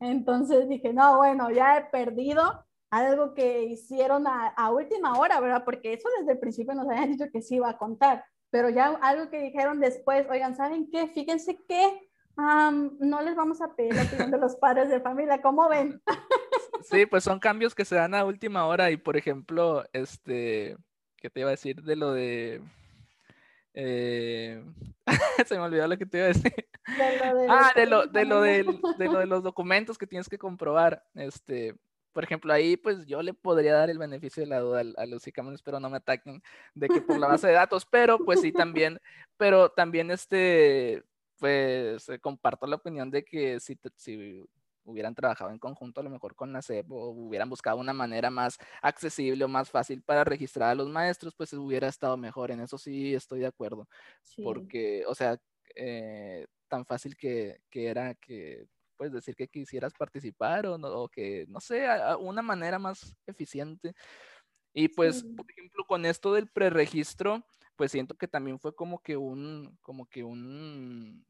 Entonces dije, no, bueno, ya he perdido algo que hicieron a, a última hora, ¿verdad? Porque eso desde el principio nos habían dicho que sí iba a contar, pero ya algo que dijeron después, oigan, ¿saben qué? Fíjense que no les vamos a pedir la opinión de los padres de familia, ¿cómo ven? Sí, pues son cambios que se dan a última hora y por ejemplo, este, ¿qué te iba a decir de lo de... Eh, se me olvidó lo que te iba a decir. ah, de lo, de lo, de, lo de los documentos que tienes que comprobar. Este, por ejemplo, ahí pues yo le podría dar el beneficio de la duda a, los icamones, pero no me ataquen de que por la base de datos, pero pues sí también, pero también este, pues eh, comparto la opinión de que si, si hubieran trabajado en conjunto a lo mejor con la SEP o hubieran buscado una manera más accesible o más fácil para registrar a los maestros, pues hubiera estado mejor. En eso sí estoy de acuerdo. Porque, o sea, eh, tan fácil que, que, era que, pues decir que quisieras participar o, no, o que, no sé, una manera más eficiente. Y pues, por ejemplo, con esto del preregistro, pues siento que también fue como que un, como que un,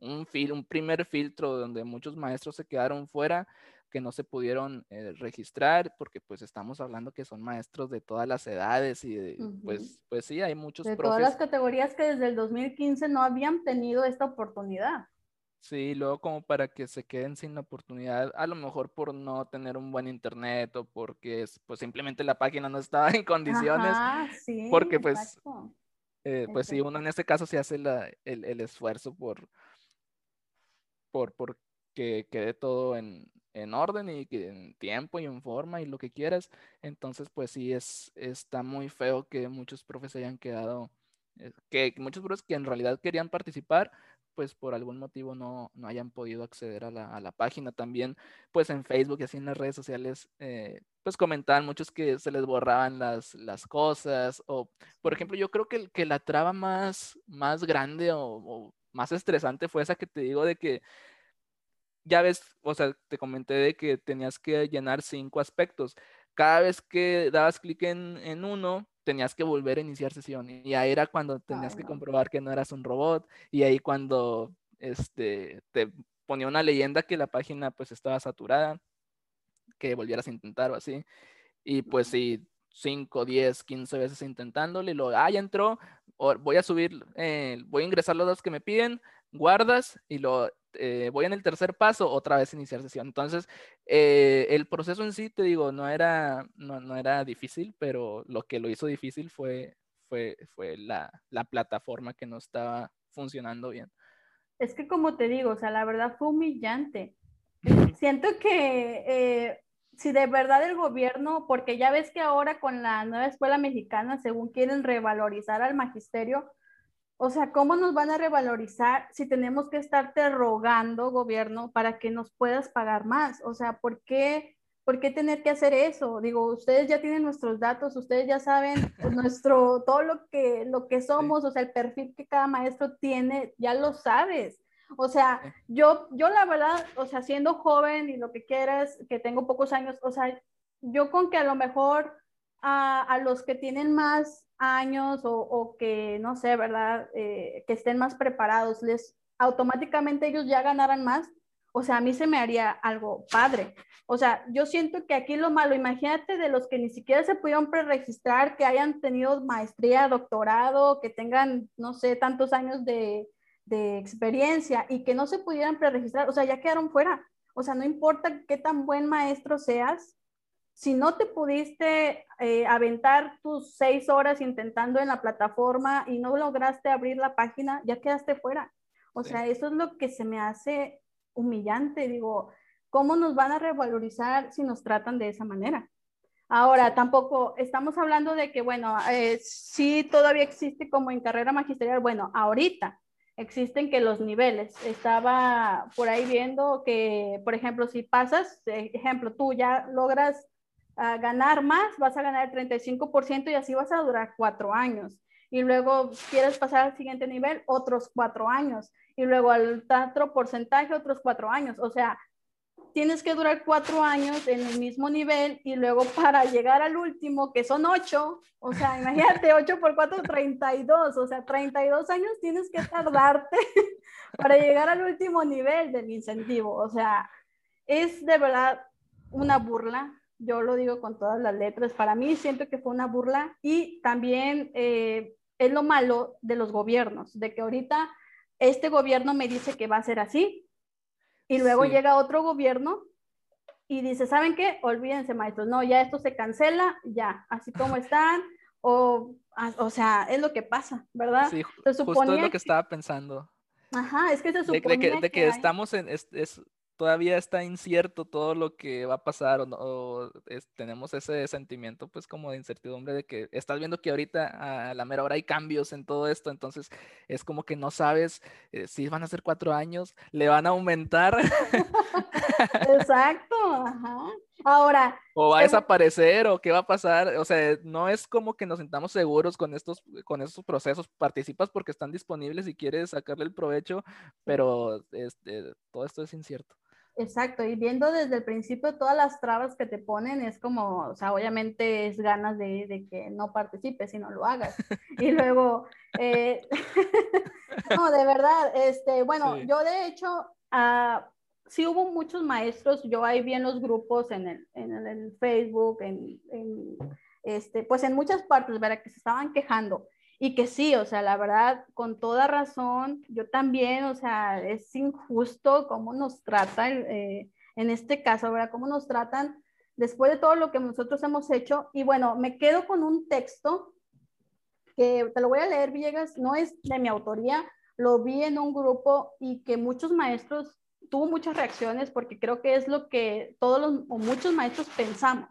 un, un primer filtro donde muchos maestros se quedaron fuera, que no se pudieron eh, registrar, porque pues estamos hablando que son maestros de todas las edades y pues, pues sí, hay muchos De todas las categorías que desde el 2015 no habían tenido esta oportunidad. Sí, luego como para que se queden sin la oportunidad, a lo mejor por no tener un buen internet o porque pues simplemente la página no estaba en condiciones, sí, porque pues, eh, pues sí, uno en este caso se hace el, el, esfuerzo por, por, por que quede todo en, en orden y que en tiempo y en forma y lo que quieras. Entonces, pues sí, es, está muy feo que muchos profes hayan quedado, eh, que muchos profes que en realidad querían participar, pues por algún motivo no, no hayan podido acceder a la, a la, página. También, pues en Facebook y así en las redes sociales, eh, pues comentaban muchos que se les borraban las, las cosas. O, por ejemplo, yo creo que, que la traba más, más grande o, o, más estresante fue esa que te digo de que ya ves, o sea, te comenté de que tenías que llenar cinco aspectos. Cada vez que dabas clic en, en uno, tenías que volver a iniciar sesión. Y ahí era cuando tenías que comprobar que no eras un robot. Y ahí cuando este, te ponía una leyenda que la página pues estaba saturada, que volvieras a intentar o así. Y pues sí, 5, 10, 15 veces intentándole, y luego, ah, ya entró, voy a subir, eh, voy a ingresar los datos que me piden, guardas y lo eh, voy en el tercer paso, otra vez iniciar sesión. Entonces, eh, el proceso en sí, te digo, no era, no, no, era difícil, pero lo que lo hizo difícil fue, fue, fue la, la, plataforma que no estaba funcionando bien. Es que como te digo, o sea, la verdad fue humillante. Siento que eh, si de verdad el gobierno, porque ya ves que ahora con la nueva escuela mexicana, según quieren revalorizar al magisterio, o sea, ¿cómo nos van a revalorizar si tenemos que estarte rogando, gobierno, para que nos puedas pagar más? O sea, ¿por qué, ¿por qué tener que hacer eso? Digo, ustedes ya tienen nuestros datos, ustedes ya saben nuestro, todo lo que, lo que somos, o sea, el perfil que cada maestro tiene, ya lo sabes. O sea, yo, yo la verdad, o sea, siendo joven y lo que quieras, que tengo pocos años, o sea, yo con que a lo mejor a, a los que tienen más años o, que, no sé, ¿verdad? Eh, que estén más preparados, les automáticamente ellos ya ganaran más, o sea, a mí se me haría algo padre. O sea, yo siento que aquí lo malo, imagínate de los que ni siquiera se pudieron preregistrar, que hayan tenido maestría, doctorado, que tengan, no sé, tantos años de, de experiencia y que no se pudieran preregistrar, o sea, ya quedaron fuera. O sea, no importa qué tan buen maestro seas, si no te pudiste eh, aventar tus seis horas intentando en la plataforma y no lograste abrir la página, ya quedaste fuera. O sea, eso es lo que se me hace humillante. Digo, ¿cómo nos van a revalorizar si nos tratan de esa manera? Ahora, tampoco estamos hablando de que, bueno, eh, sí todavía existe como en carrera magisterial. Bueno, ahorita existen que los niveles. Estaba por ahí viendo que, por ejemplo, si pasas, eh, ejemplo, tú ya logras a ganar más, vas a ganar el 35% y así vas a durar cuatro años. Y luego quieres pasar al siguiente nivel, otros cuatro años. Y luego al otro porcentaje, otros cuatro años. O sea, tienes que durar cuatro años en el mismo nivel y luego para llegar al último, que son ocho, o sea, imagínate, ocho por cuatro, 32, o sea, 32 años tienes que tardarte para llegar al último nivel del incentivo. O sea, es de verdad una burla, yo lo digo con todas las letras, para mí siento que fue una burla y también eh, es lo malo de los gobiernos, de que ahorita este gobierno me dice que va a ser así y luego llega otro gobierno y dice, ¿saben qué? Olvídense, maestros, no, ya esto se cancela, ya, así como están, o, o sea, es lo que pasa, ¿verdad? Sí, se justo es lo que, estaba pensando. Ajá, es que se supone de, que, de que, estamos en, es, todavía está incierto todo lo que va a pasar o, tenemos ese sentimiento pues como de incertidumbre de que estás viendo que ahorita a la mera hora hay cambios en todo esto, entonces es como que no sabes eh, si van a ser cuatro años, le van a aumentar. Exacto, ajá. Ahora. O va a desaparecer o qué va a pasar. O sea, no es como que nos sintamos seguros con estos, con estos procesos. Participas porque están disponibles y quieres sacarle el provecho, pero este, todo esto es incierto. Exacto, y viendo desde el principio todas las trabas que te ponen, es como, o sea, obviamente es ganas de, que no participes y no lo hagas. Y luego, eh, no, de verdad, este, bueno, yo de hecho, uh, sí hubo muchos maestros, yo ahí vi en los grupos, en el, en el Facebook, en, en, este, pues en muchas partes, ¿verdad? Que se estaban quejando. Y que sí, o sea, la verdad, con toda razón, yo también, o sea, es injusto cómo nos tratan, eh, en este caso, ¿verdad? Cómo nos tratan después de todo lo que nosotros hemos hecho. Y bueno, me quedo con un texto que te lo voy a leer, Villegas, no es de mi autoría, lo vi en un grupo y que muchos maestros tuvo muchas reacciones porque creo que es lo que todos los o muchos maestros pensamos.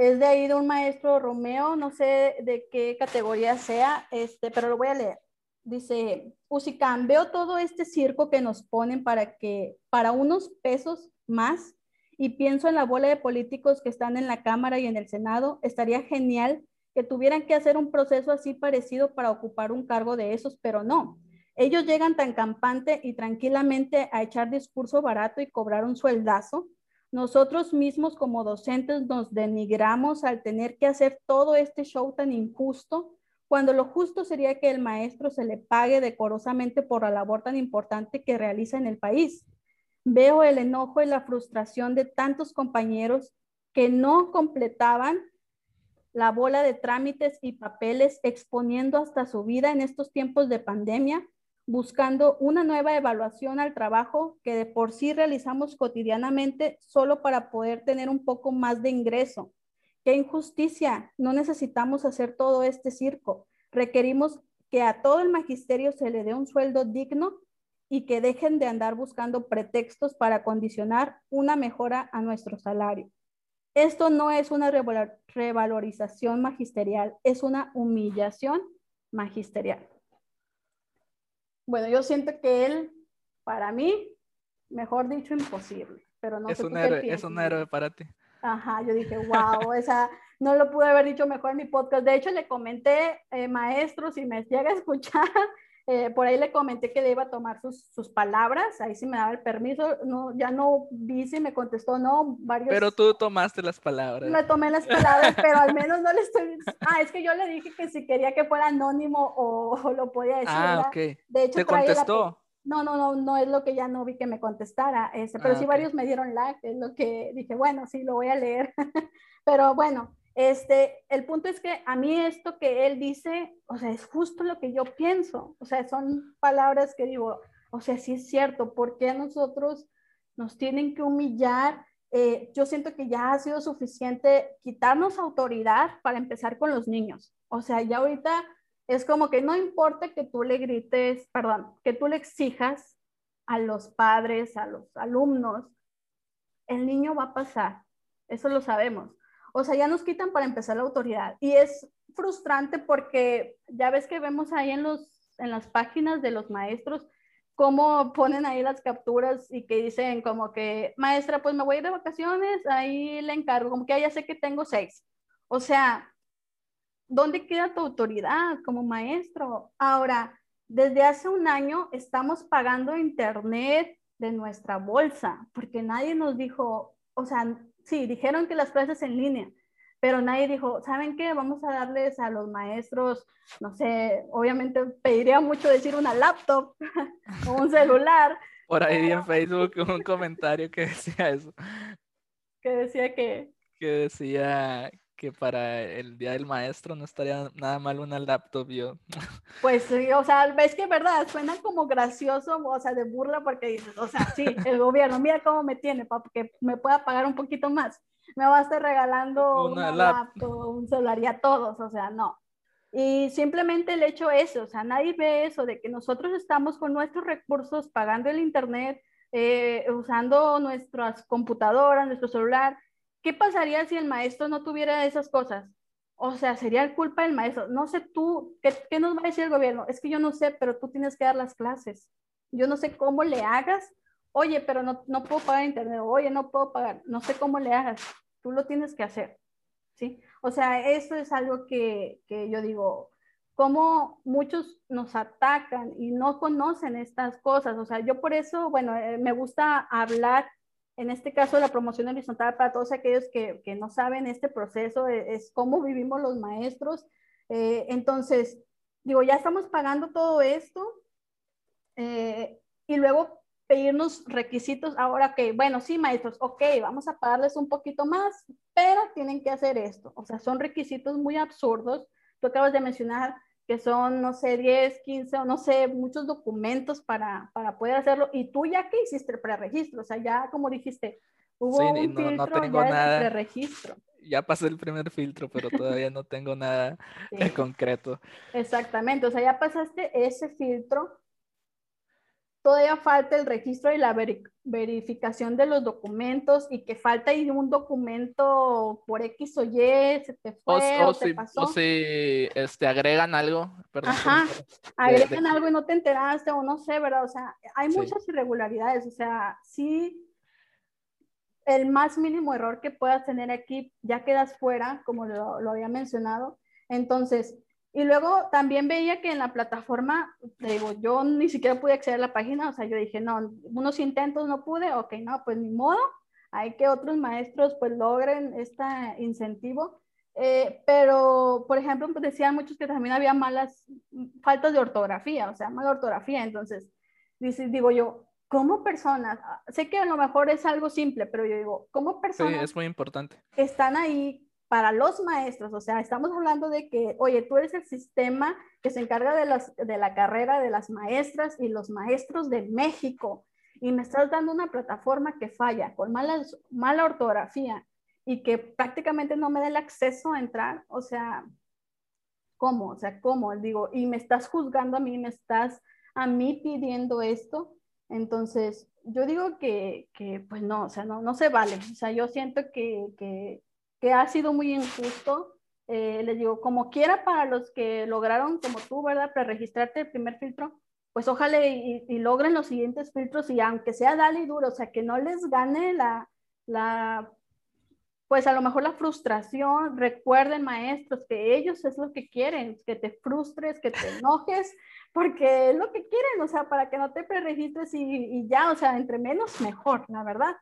Es de ahí de un maestro Romeo, no sé de qué categoría sea, este, pero lo voy a leer. Dice, Usicam, veo todo este circo que nos ponen para que, para unos pesos más, y pienso en la bola de políticos que están en la Cámara y en el Senado, estaría genial que tuvieran que hacer un proceso así parecido para ocupar un cargo de esos, pero no. Ellos llegan tan campante y tranquilamente a echar discurso barato y cobrar un sueldazo. Nosotros mismos como docentes nos denigramos al tener que hacer todo este show tan injusto, cuando lo justo sería que el maestro se le pague decorosamente por la labor tan importante que realiza en el país. Veo el enojo y la frustración de tantos compañeros que no completaban la bola de trámites y papeles exponiendo hasta su vida en estos tiempos de pandemia buscando una nueva evaluación al trabajo que de por sí realizamos cotidianamente solo para poder tener un poco más de ingreso. ¡Qué injusticia! No necesitamos hacer todo este circo. Requerimos que a todo el magisterio se le dé un sueldo digno y que dejen de andar buscando pretextos para condicionar una mejora a nuestro salario. Esto no es una revalorización magisterial, es una humillación magisterial. Bueno, yo siento que él, para mí, mejor dicho, imposible. Pero no es sé un héroe, es un héroe para ti. Ajá, yo dije, wow, esa no lo pude haber dicho mejor en mi podcast. De hecho, le comenté, eh, maestro, si me llega a escuchar, eh, por ahí le comenté que le iba a tomar sus, sus, palabras, ahí sí me daba el permiso, no, ya no vi si me contestó no, varios... Pero tú tomaste las palabras. Me tomé las palabras, pero al menos no le estoy... Ah, es que yo le dije que si quería que fuera anónimo o, lo podía decir. Ah, ok. De hecho, ¿te contestó? No, no, no, no es lo que ya no vi que me contestara, este, pero ah, sí varios me dieron like, es lo que dije, bueno, sí, lo voy a leer. pero bueno, este, el punto es que a mí esto que él dice, o sea, es justo lo que yo pienso. O sea, son palabras que digo, o sea, sí es cierto, ¿por qué a nosotros nos tienen que humillar? Eh, yo siento que ya ha sido suficiente quitarnos autoridad para empezar con los niños. O sea, ya ahorita es como que no importa que tú le grites, perdón, que tú le exijas a los padres, a los alumnos, el niño va a pasar. Eso lo sabemos. O sea, ya nos quitan para empezar la autoridad. Y es frustrante porque ya ves que vemos ahí en, los, en las páginas de los maestros cómo ponen ahí las capturas y que dicen como que, maestra, pues me voy de vacaciones, ahí le encargo, como que ya sé que tengo seis. O sea, ¿dónde queda tu autoridad como maestro? Ahora, desde hace un año estamos pagando internet de nuestra bolsa, porque nadie nos dijo, o sea, sí, dijeron que las clases en línea, pero nadie dijo, ¿saben qué? Vamos a darles a los maestros, no sé, obviamente pediría mucho decir una laptop o un celular. Por ahí en Facebook un comentario que decía eso. Que decía que... Que decía que para el día del maestro no estaría nada mal una laptop yo. Pues sí, o sea, ves que verdad, suena como gracioso, o sea, de burla porque dices, o sea, sí, el gobierno, mira cómo me tiene, para que me pueda pagar un poquito más. Me va a estar regalando una, laptop, un celular y a todos, o sea, no. Y simplemente el hecho es, o sea, nadie ve eso de que nosotros estamos con nuestros recursos pagando el internet, eh, usando nuestras computadoras, nuestro celular. ¿Qué pasaría si el maestro no tuviera esas cosas? O sea, sería culpa del maestro. No sé tú, ¿qué, ¿qué, nos va a decir el gobierno? Es que yo no sé, pero tú tienes que dar las clases. Yo no sé cómo le hagas. Oye, pero no, no puedo pagar internet. Oye, no puedo pagar. No sé cómo le hagas. Tú lo tienes que hacer. ¿Sí? O sea, eso es algo que, que yo digo, cómo muchos nos atacan y no conocen estas cosas. O sea, yo por eso, bueno, eh, me gusta hablar en este caso la promoción horizontal para todos aquellos que, que no saben este proceso, es, es cómo vivimos los maestros. Eh, entonces, digo, ya estamos pagando todo esto eh, y luego pedirnos requisitos ahora que, bueno, sí, maestros, ok, vamos a pagarles un poquito más, pero tienen que hacer esto. O sea, son requisitos muy absurdos. Tú acabas de mencionar que son, no sé, 10, 15 o no sé, muchos documentos para, para poder hacerlo. Y tú ya que hiciste el preregistro, o sea, ya como dijiste, hubo Sí, un no- no filtro tengo ya nada. de preregistro. Ya pasé el primer filtro, pero todavía no tengo nada Sí, en concreto. exactamente, o sea, ya pasaste ese filtro. Todavía falta el registro y la veri- verificación de los documentos y que falta ahí un documento por X o Y, se te fue o o, te si, pasó. o si este, agregan algo, perdón, Ajá. de- agregan de- algo y no te enteraste o no sé, ¿verdad? O sea, hay Sí. muchas irregularidades, o sea, sí, el más mínimo error que puedas tener aquí ya quedas fuera, como lo, lo había mencionado. Entonces, y luego también veía que en la plataforma, te digo, yo ni siquiera pude acceder a la página, o sea, yo dije, no, unos intentos no pude, ok, no, pues ni modo, hay que otros maestros pues logren este incentivo. Eh, pero, por ejemplo, pues decían muchos que también había malas faltas de ortografía, o sea, mala ortografía. Entonces, dice, digo yo, como personas, sé que a lo mejor es algo simple, pero yo digo, como Sí, personas es muy importante. están ahí para los maestros, o sea, estamos hablando de que, oye, tú eres el sistema que se encarga de, las, de la carrera de las maestras y los maestros de México, y me estás dando una plataforma que falla, con malas, mala ortografía, y que prácticamente no me da el acceso a entrar, o sea, ¿cómo? O sea, ¿cómo? Digo, y me estás juzgando a mí, me estás a mí pidiendo esto, entonces yo digo que, que pues no, o sea, no, no se vale, o sea, yo siento que, que, que ha sido muy injusto, eh, les digo, como quiera para los que lograron, como tú, ¿verdad?, preregistrarte el primer filtro, pues ojalá y, logren los siguientes filtros y aunque sea dale y duro, o sea, que no les gane la, la pues a lo mejor la frustración, recuerden maestros que ellos es lo que quieren, que te frustres, que te enojes, porque es lo que quieren, o sea, para que no te preregistres y, y ya, o sea, entre menos mejor, la verdad.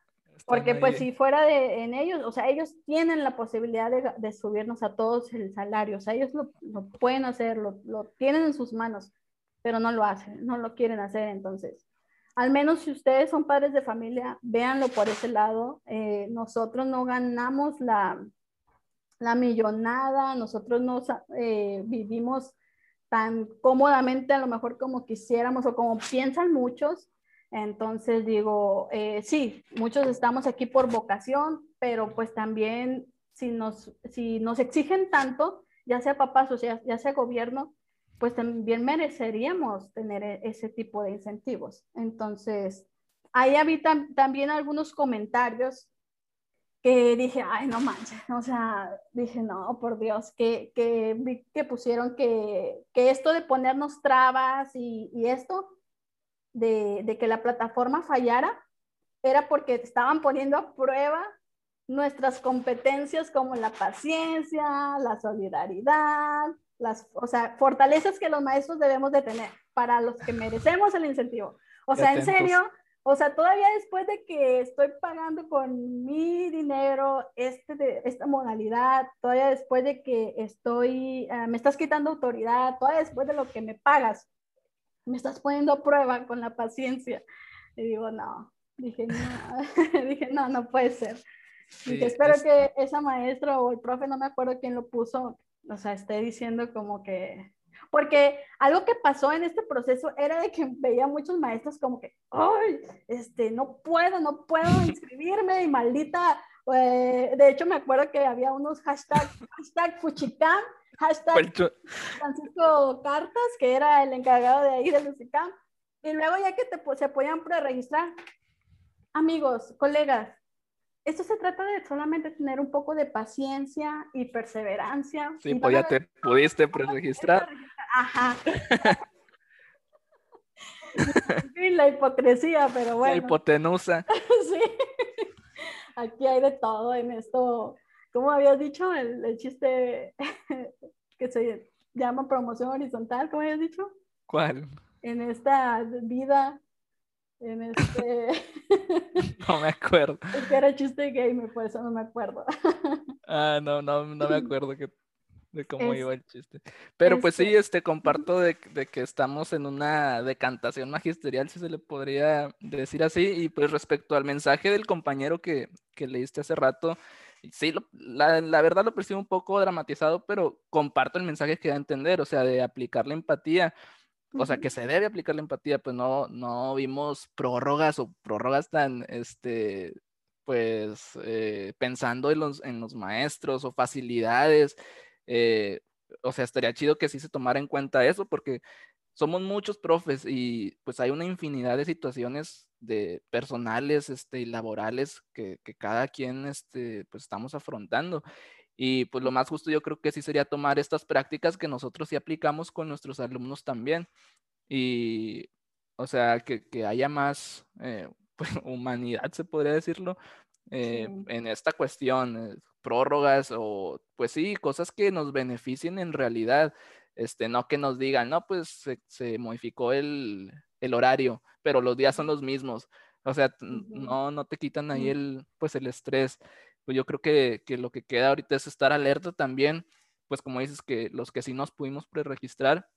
Porque pues si fuera de en ellos, o sea, ellos tienen la posibilidad de, de subirnos a todos el salario, o sea, ellos lo, lo pueden hacer, lo, lo, tienen en sus manos, pero no lo hacen, no lo quieren hacer, entonces. Al menos si ustedes son padres de familia, véanlo por ese lado. Eh, nosotros no ganamos la, la millonada, nosotros no eh, vivimos tan cómodamente a lo mejor como quisiéramos o como piensan muchos. Entonces digo, eh, sí, muchos estamos aquí por vocación, pero pues también si nos, si nos exigen tanto, ya sea papás o sea, ya sea gobierno, pues también mereceríamos tener ese tipo de incentivos. Entonces, ahí había tam también algunos comentarios que dije, ay, no manches, o sea, dije, no, por Dios, que, que que pusieron que, que esto de ponernos trabas y, y esto, de, de, que la plataforma fallara, era porque estaban poniendo a prueba nuestras competencias como la paciencia, la solidaridad, las, o sea, fortalezas que los maestros debemos de tener para los que merecemos el incentivo. O sea, en serio, o sea, todavía después de que estoy pagando con mi dinero este de, esta modalidad, todavía después de que estoy, uh, me estás quitando autoridad, todavía después de lo que me pagas, me estás poniendo a prueba con la paciencia. Y digo, no, dije, no, dije, no, no puede ser. Sí, dije, espero es... que esa maestra o el profe, no me acuerdo quién lo puso, o sea, esté diciendo como que, porque algo que pasó en este proceso era de que veía muchos maestros como que, ay, este, no puedo, no puedo inscribirme y maldita, eh, de hecho me acuerdo que había unos hashtag, hashtag Fuchicam, hashtag Francisco Cartas, que era el encargado de ahí del Lucicam, y luego ya que te, se podían preregistrar, amigos, colegas, esto se trata de solamente tener un poco de paciencia y perseverancia. Sí, pues ya te pudiste preregistrar. Ajá. sí, la hipocresía, pero bueno. La hipotenusa. sí. Aquí hay de todo en esto. ¿Cómo habías dicho? El, el chiste que se llama promoción horizontal, ¿cómo habías dicho? ¿Cuál? En esta vida en este... no me acuerdo. Es que era chiste gamer, por eso no me acuerdo. ah, no, no, no me acuerdo que, de cómo iba el chiste. Pero pues sí, este, este comparto de, de, que estamos en una decantación magisterial, si se le podría decir así. Y pues respecto al mensaje del compañero que, que leíste hace rato, sí, la, la, verdad lo percibo un poco dramatizado, pero comparto el mensaje que da a entender, o sea, de aplicar la empatía o sea, que se debe aplicar la empatía, pues no, no vimos prórrogas o prórrogas tan, este, pues, eh, pensando en los, en los maestros o facilidades. Eh, o sea, estaría chido que sí se tomara en cuenta eso, porque somos muchos profes y pues hay una infinidad de situaciones de personales este, y laborales que, que cada quien este, pues estamos afrontando. Y pues lo más justo yo creo que sí sería tomar estas prácticas que nosotros sí aplicamos con nuestros alumnos también. Y, o sea, que, que haya más eh, pues, humanidad, se podría decirlo, eh, en esta cuestión, eh, prórrogas o, pues sí, cosas que nos beneficien en realidad. Este, no que nos digan, no, pues se, se modificó el, el, horario, pero los días son los mismos. O sea, no, no te quitan ahí el, pues el estrés. Pues yo creo que, que, lo que queda ahorita es estar alerta también, pues como dices, que los que sí nos pudimos preregistrar,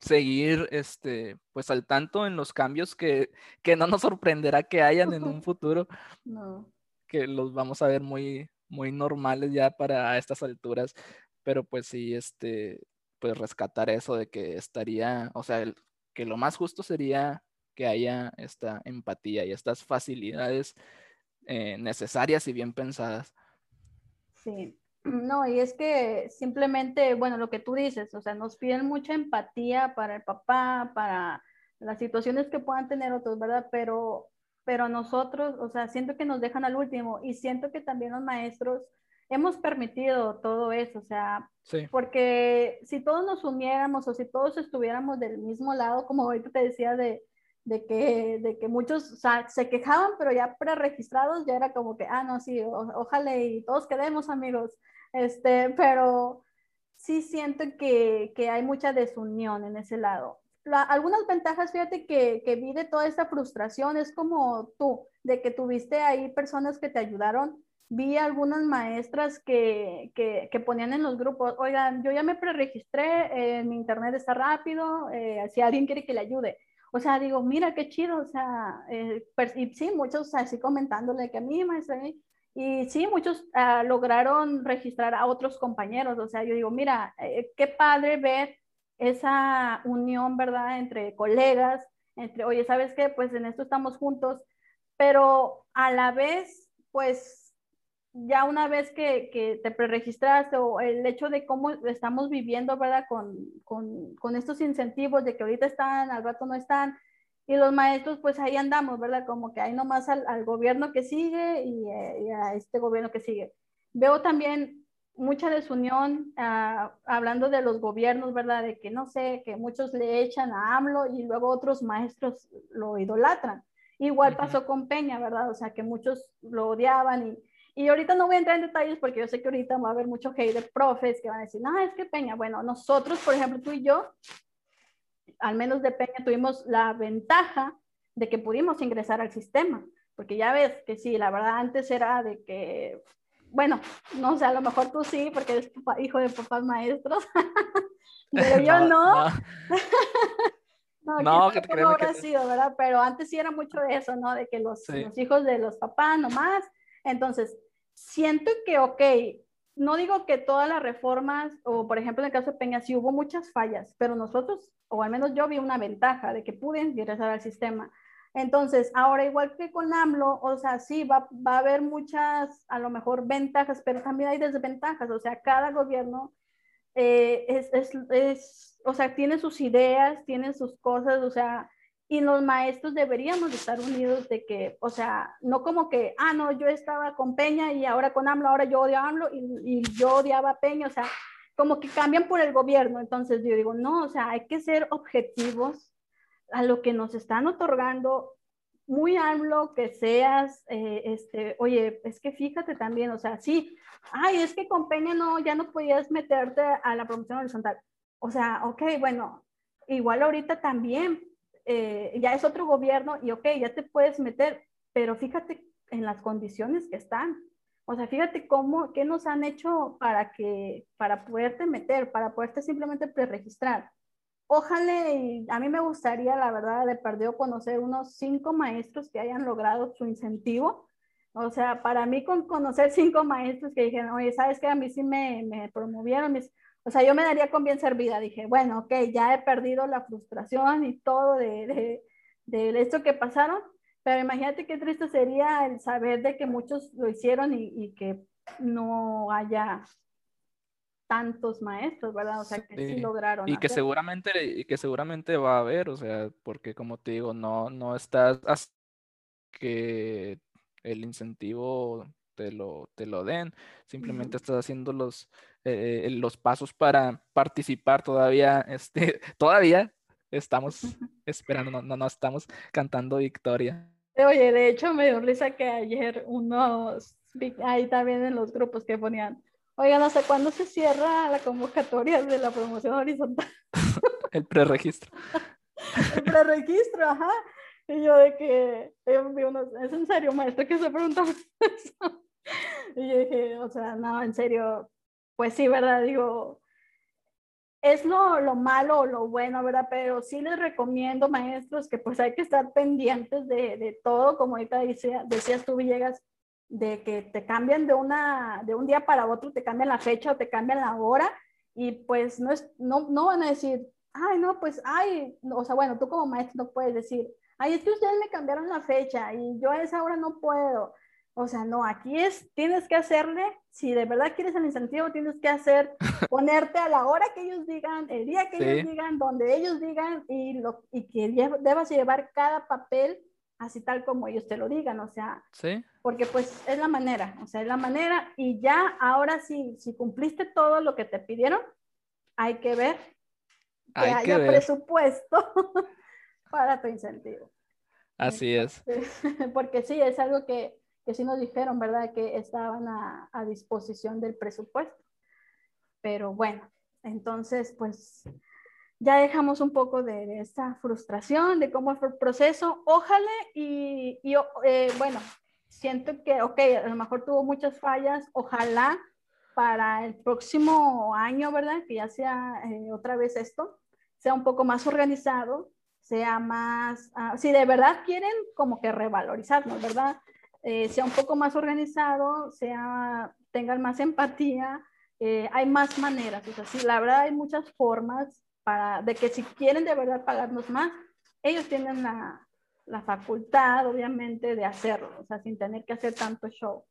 seguir este, pues al tanto en los cambios que, que no nos sorprenderá que hayan en un futuro, no. que los vamos a ver muy, muy normales ya para estas alturas, pero pues sí, este, pues rescatar eso de que estaría, o sea, el, que lo más justo sería que haya esta empatía y estas facilidades eh, necesarias y bien pensadas. Sí, no, y es que simplemente, bueno, lo que tú dices, o sea, nos piden mucha empatía para el papá, para las situaciones que puedan tener otros, ¿verdad? Pero, pero nosotros, o sea, siento que nos dejan al último y siento que también los maestros hemos permitido todo eso, o sea, porque si todos nos uniéramos o si todos estuviéramos del mismo lado, como ahorita te decía de, de que, de que muchos se quejaban, pero ya preregistrados ya era como que, ah, no, sí, ojalá y todos quedemos amigos, este, pero sí siento que, que hay mucha desunión en ese lado. algunas ventajas, fíjate, que, que vi de toda esta frustración es como tú, de que tuviste ahí personas que te ayudaron. Vi algunas maestras que, que, que ponían en los grupos, oigan, yo ya me preregistré, eh, mi internet está rápido, eh, si alguien quiere que le ayude o sea, digo, mira qué chido, o sea, eh, y sí, muchos así comentándole que a mí, maestra, y sí, muchos uh, lograron registrar a otros compañeros, o sea, yo digo, mira, eh, qué padre ver esa unión, ¿verdad?, entre colegas, entre, oye, ¿sabes qué? Pues en esto estamos juntos, pero a la vez, pues ya una vez que, que te preregistraste o el hecho de cómo estamos viviendo, ¿verdad? Con, con, con, estos incentivos de que ahorita están, al rato no están, y los maestros pues ahí andamos, ¿verdad? Como que hay nomás al, al gobierno que sigue y, eh, y, a este gobierno que sigue. Veo también mucha desunión uh, hablando de los gobiernos, ¿verdad? De que no sé, que muchos le echan a AMLO y luego otros maestros lo idolatran. Igual pasó con Peña, ¿verdad? O sea, que muchos lo odiaban y y ahorita no voy a entrar en detalles porque yo sé que ahorita va a haber mucho hate de profes que van a decir, no, es que Peña, bueno, nosotros, por ejemplo, tú y yo, al menos de Peña, tuvimos la ventaja de que pudimos ingresar al sistema, porque ya ves que sí, la verdad antes era de que, bueno, no sé, a lo mejor tú sí, porque eres hijo de papás maestros, pero yo no. No, no, que no habrá sido, ¿verdad? Pero antes sí era mucho de eso, ¿no? De que los, los hijos de los papás nomás. Entonces, siento que, ok, no digo que todas las reformas, o por ejemplo en el caso de Peña, sí hubo muchas fallas, pero nosotros, o al menos yo vi una ventaja de que pude ingresar al sistema. Entonces, ahora igual que con AMLO, o sea, sí, va, va a haber muchas, a lo mejor, ventajas, pero también hay desventajas, o sea, cada gobierno eh, es, es, es, o sea, tiene sus ideas, tiene sus cosas, o sea, y los maestros deberíamos estar unidos de que, o sea, no como que, ah, no, yo estaba con Peña y ahora con AMLO, ahora yo odio a AMLO y, y yo odiaba a Peña, o sea, como que cambian por el gobierno. Entonces yo digo, no, o sea, hay que ser objetivos a lo que nos están otorgando. Muy AMLO que seas, eh, este, oye, es que fíjate también, o sea, sí, ay, es que con Peña no, ya no podías meterte a la promoción horizontal. O sea, ok, bueno, igual ahorita también, eh, ya es otro gobierno y ok, ya te puedes meter, pero fíjate en las condiciones que están. O sea, fíjate cómo, qué nos han hecho para que, para poderte meter, para poderte simplemente preregistrar. Ojalá, y a mí me gustaría, la verdad, de perdido conocer unos cinco maestros que hayan logrado su incentivo. O sea, para mí con conocer cinco maestros que dijeron, oye, ¿sabes qué? A mí sí me, me promovieron, o sea, yo me daría con bien servida. Dije, bueno, ok, ya he perdido la frustración y todo de, de, de esto que pasaron, pero imagínate qué triste sería el saber de que muchos lo hicieron y, y que no haya tantos maestros, ¿verdad? O sea, que sí, lograron. Y que seguramente, y que seguramente va a haber, o sea, porque como te digo, no, no estás que el incentivo te lo, te lo den, simplemente estás haciendo los, eh, eh, los pasos para participar todavía, este, todavía estamos esperando, no, no, estamos cantando victoria. Oye, de hecho me dio risa que ayer unos, ahí también en los grupos que ponían, oiga, no sé cuándo se cierra la convocatoria de la promoción horizontal. El preregistro. El preregistro, ajá. Y yo de que, es en serio, maestro, que se preguntaba eso. Y yo dije, o sea, no, en serio, pues sí, ¿verdad? Digo, es lo, lo, malo o lo bueno, ¿verdad? Pero sí les recomiendo, maestros, que pues hay que estar pendientes de, de todo, como ahorita decía, decías tú, Villegas, de que te cambian de, una, de un día para otro, te cambian la fecha o te cambian la hora y pues no, es, no, no van a decir, ay, no, pues, ay, o sea, bueno, tú como maestro no puedes decir, ay, es que ustedes me cambiaron la fecha y yo a esa hora no puedo. O sea, no, aquí es, tienes que hacerle, si de verdad quieres el incentivo, tienes que hacer, ponerte a la hora que ellos digan, el día que ellos digan, donde ellos digan y, lo, y que debas llevar cada papel así tal como ellos te lo digan, o sea, ¿Sí? porque pues es la manera, o sea, es la manera y ya ahora sí, si cumpliste todo lo que te pidieron, hay que ver que haya presupuesto para tu incentivo. Así es. Porque sí, es algo que que sí nos dijeron, ¿verdad? Que estaban a, a disposición del presupuesto. Pero bueno, entonces, pues ya dejamos un poco de, de, esta frustración, de cómo fue el proceso. Ojalá y, y eh, bueno, siento que, ok, a lo mejor tuvo muchas fallas. Ojalá para el próximo año, ¿verdad? Que ya sea eh, otra vez esto, sea un poco más organizado, sea más, uh, si de verdad quieren como que revalorizarnos, ¿verdad? Eh, sea un poco más organizado, sea, tengan más empatía, eh, hay más maneras, o sea, sí, la verdad hay muchas formas para, de que si quieren de verdad pagarnos más, ellos tienen la, la facultad, obviamente, de hacerlo, o sea, sin tener que hacer tanto show.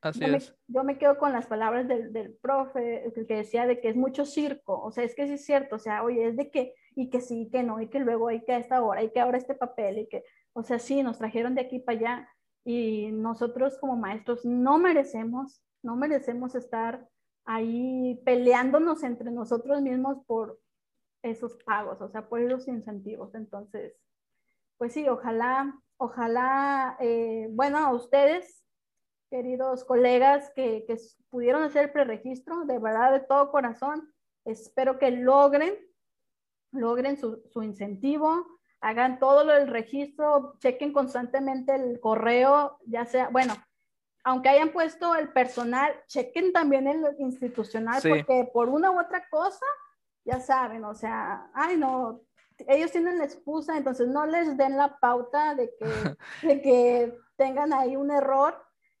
Así yo, es. Me, yo me quedo con las palabras del, del profe, que decía de que es mucho circo, o sea, es que sí es cierto, o sea, oye, es de que, y que sí, que no, y que luego hay que a esta hora, y que ahora este papel, y que, o sea, sí, nos trajeron de aquí para allá, y nosotros como maestros no merecemos, no merecemos estar ahí peleándonos entre nosotros mismos por esos pagos, o sea, por esos incentivos. Entonces, pues sí, ojalá, ojalá, eh, bueno, a ustedes, queridos colegas que, que pudieron hacer el preregistro, de verdad, de todo corazón, espero que logren, logren su, su incentivo, hagan todo lo del registro, chequen constantemente el correo, ya sea, bueno, aunque hayan puesto el personal, chequen también el institucional, sí. porque por una u otra cosa, ya saben, o sea, ay no, ellos tienen la excusa, entonces no les den la pauta de que, de que tengan ahí un error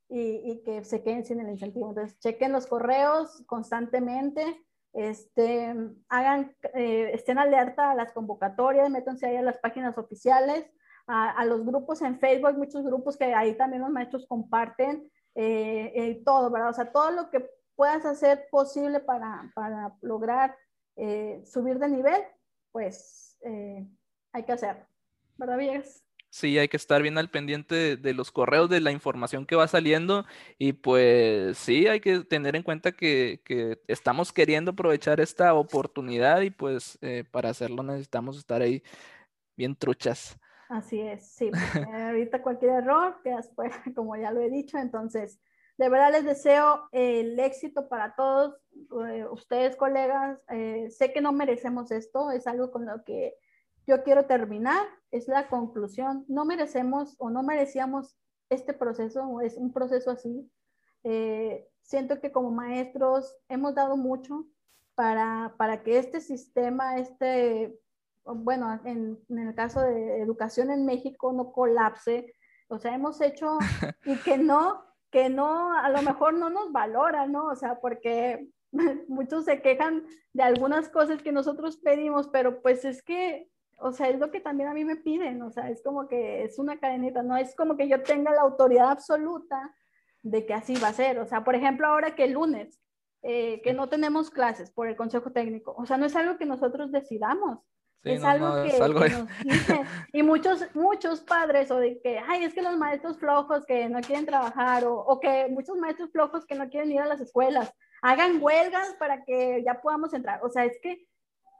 y, y, que se queden sin el incentivo. Entonces, chequen los correos constantemente, este, hagan, eh, estén alerta a las convocatorias, métanse ahí a las páginas oficiales, a, los grupos en Facebook, muchos grupos que ahí también los maestros comparten eh, todo, ¿verdad? O sea, todo lo que puedas hacer posible para, para lograr eh, subir de nivel, pues eh, hay que hacerlo. ¿verdad, Villegas? Sí, hay que estar bien al pendiente de, los correos, de la información que va saliendo y pues sí, hay que tener en cuenta que, estamos queriendo aprovechar esta oportunidad y pues eh, para hacerlo necesitamos estar ahí bien truchas. Así es, sí, ahorita cualquier error quedas fuera, como ya lo he dicho, entonces de verdad les deseo el éxito para todos eh, ustedes, colegas. Eh, sé que no merecemos esto, es algo con lo que yo quiero terminar, es la conclusión. No merecemos o no merecíamos este proceso, es un proceso así. Eh, siento que como maestros hemos dado mucho para, para que este sistema, este, bueno, en, en, el caso de educación en México no colapse. O sea, hemos hecho y que no, que no, a lo mejor no nos valora, ¿no? O sea, porque muchos se quejan de algunas cosas que nosotros pedimos, pero pues es que o sea, es lo que también a mí me piden, o sea, es como que es una cadenita, no es como que yo tenga la autoridad absoluta de que así va a ser. O sea, por ejemplo, ahora que el lunes, eh, que no tenemos clases por el Consejo Técnico, o sea, no es algo que nosotros decidamos. es, algo que, nos dicen. Y muchos, muchos padres, o de que, ay, es que los maestros flojos que no quieren trabajar, o, o que muchos maestros flojos que no quieren ir a las escuelas, hagan huelgas para que ya podamos entrar. O sea, es que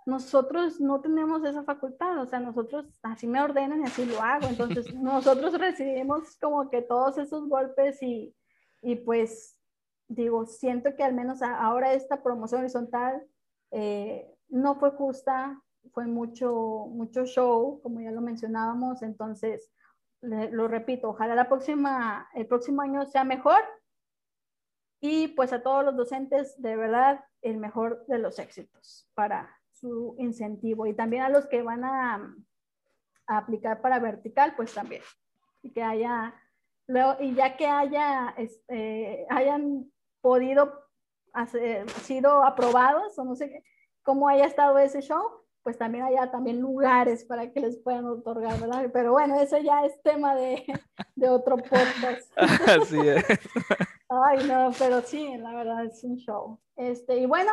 nosotros no tenemos esa facultad, o sea, nosotros así me ordenan y así lo hago, entonces nosotros recibimos como que todos esos golpes y, y pues digo, siento que al menos ahora esta promoción horizontal eh, no fue justa, fue mucho, mucho show, como ya lo mencionábamos, entonces lo repito, ojalá la próxima, el próximo año sea mejor. Y pues a todos los docentes, de verdad, el mejor de los éxitos para su incentivo y también a los que van a, aplicar para vertical, pues también. Y que haya, luego, y ya que haya, este, hayan podido hacer, sido aprobados o no sé cómo haya estado ese show, pues también haya también lugares para que les puedan otorgar, ¿verdad? Pero bueno, eso ya es tema de, de otro podcast. Así es. Ay, no, pero sí, la verdad es un show. Este, y bueno,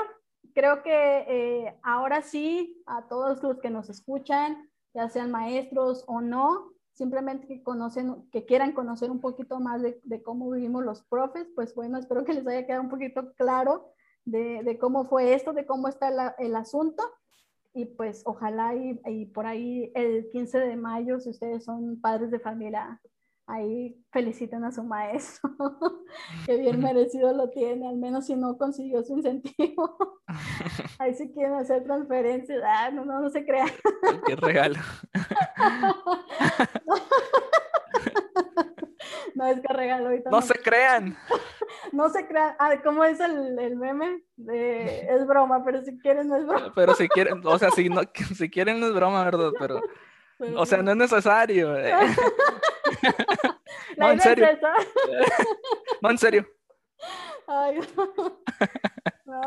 creo que eh, ahora sí, a todos los que nos escuchan, ya sean maestros o no, simplemente que conocen, que quieran conocer un poquito más de, cómo vivimos los profes, pues bueno, espero que les haya quedado un poquito claro de, cómo fue esto, de cómo está el asunto. Y pues ojalá y, y, por ahí el 15 de mayo, si ustedes son padres de familia, ahí felicitan a su maestro, que bien merecido lo tiene, al menos si no consiguió su incentivo. ahí sí quieren hacer transferencias, ah, no, no, no se crean. Qué regalo. no es que regalo ahorita. No, se crean. no se crean. Ah, ¿cómo es el, el meme? De, es broma, pero si quieren no es broma. pero si quieren, o sea, si, no, si quieren no es broma, ¿verdad? Pero, o sea, no es necesario. Eh. no, en serio. no, en serio.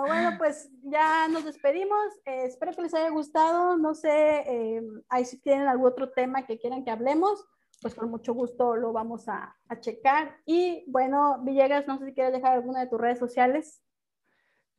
bueno, pues ya nos despedimos. Eh, espero que les haya gustado. No sé, eh, ahí si tienen algún otro tema que quieran que hablemos, pues con mucho gusto lo vamos a, a checar. Y bueno, Villegas, no sé si quieres dejar alguna de tus redes sociales.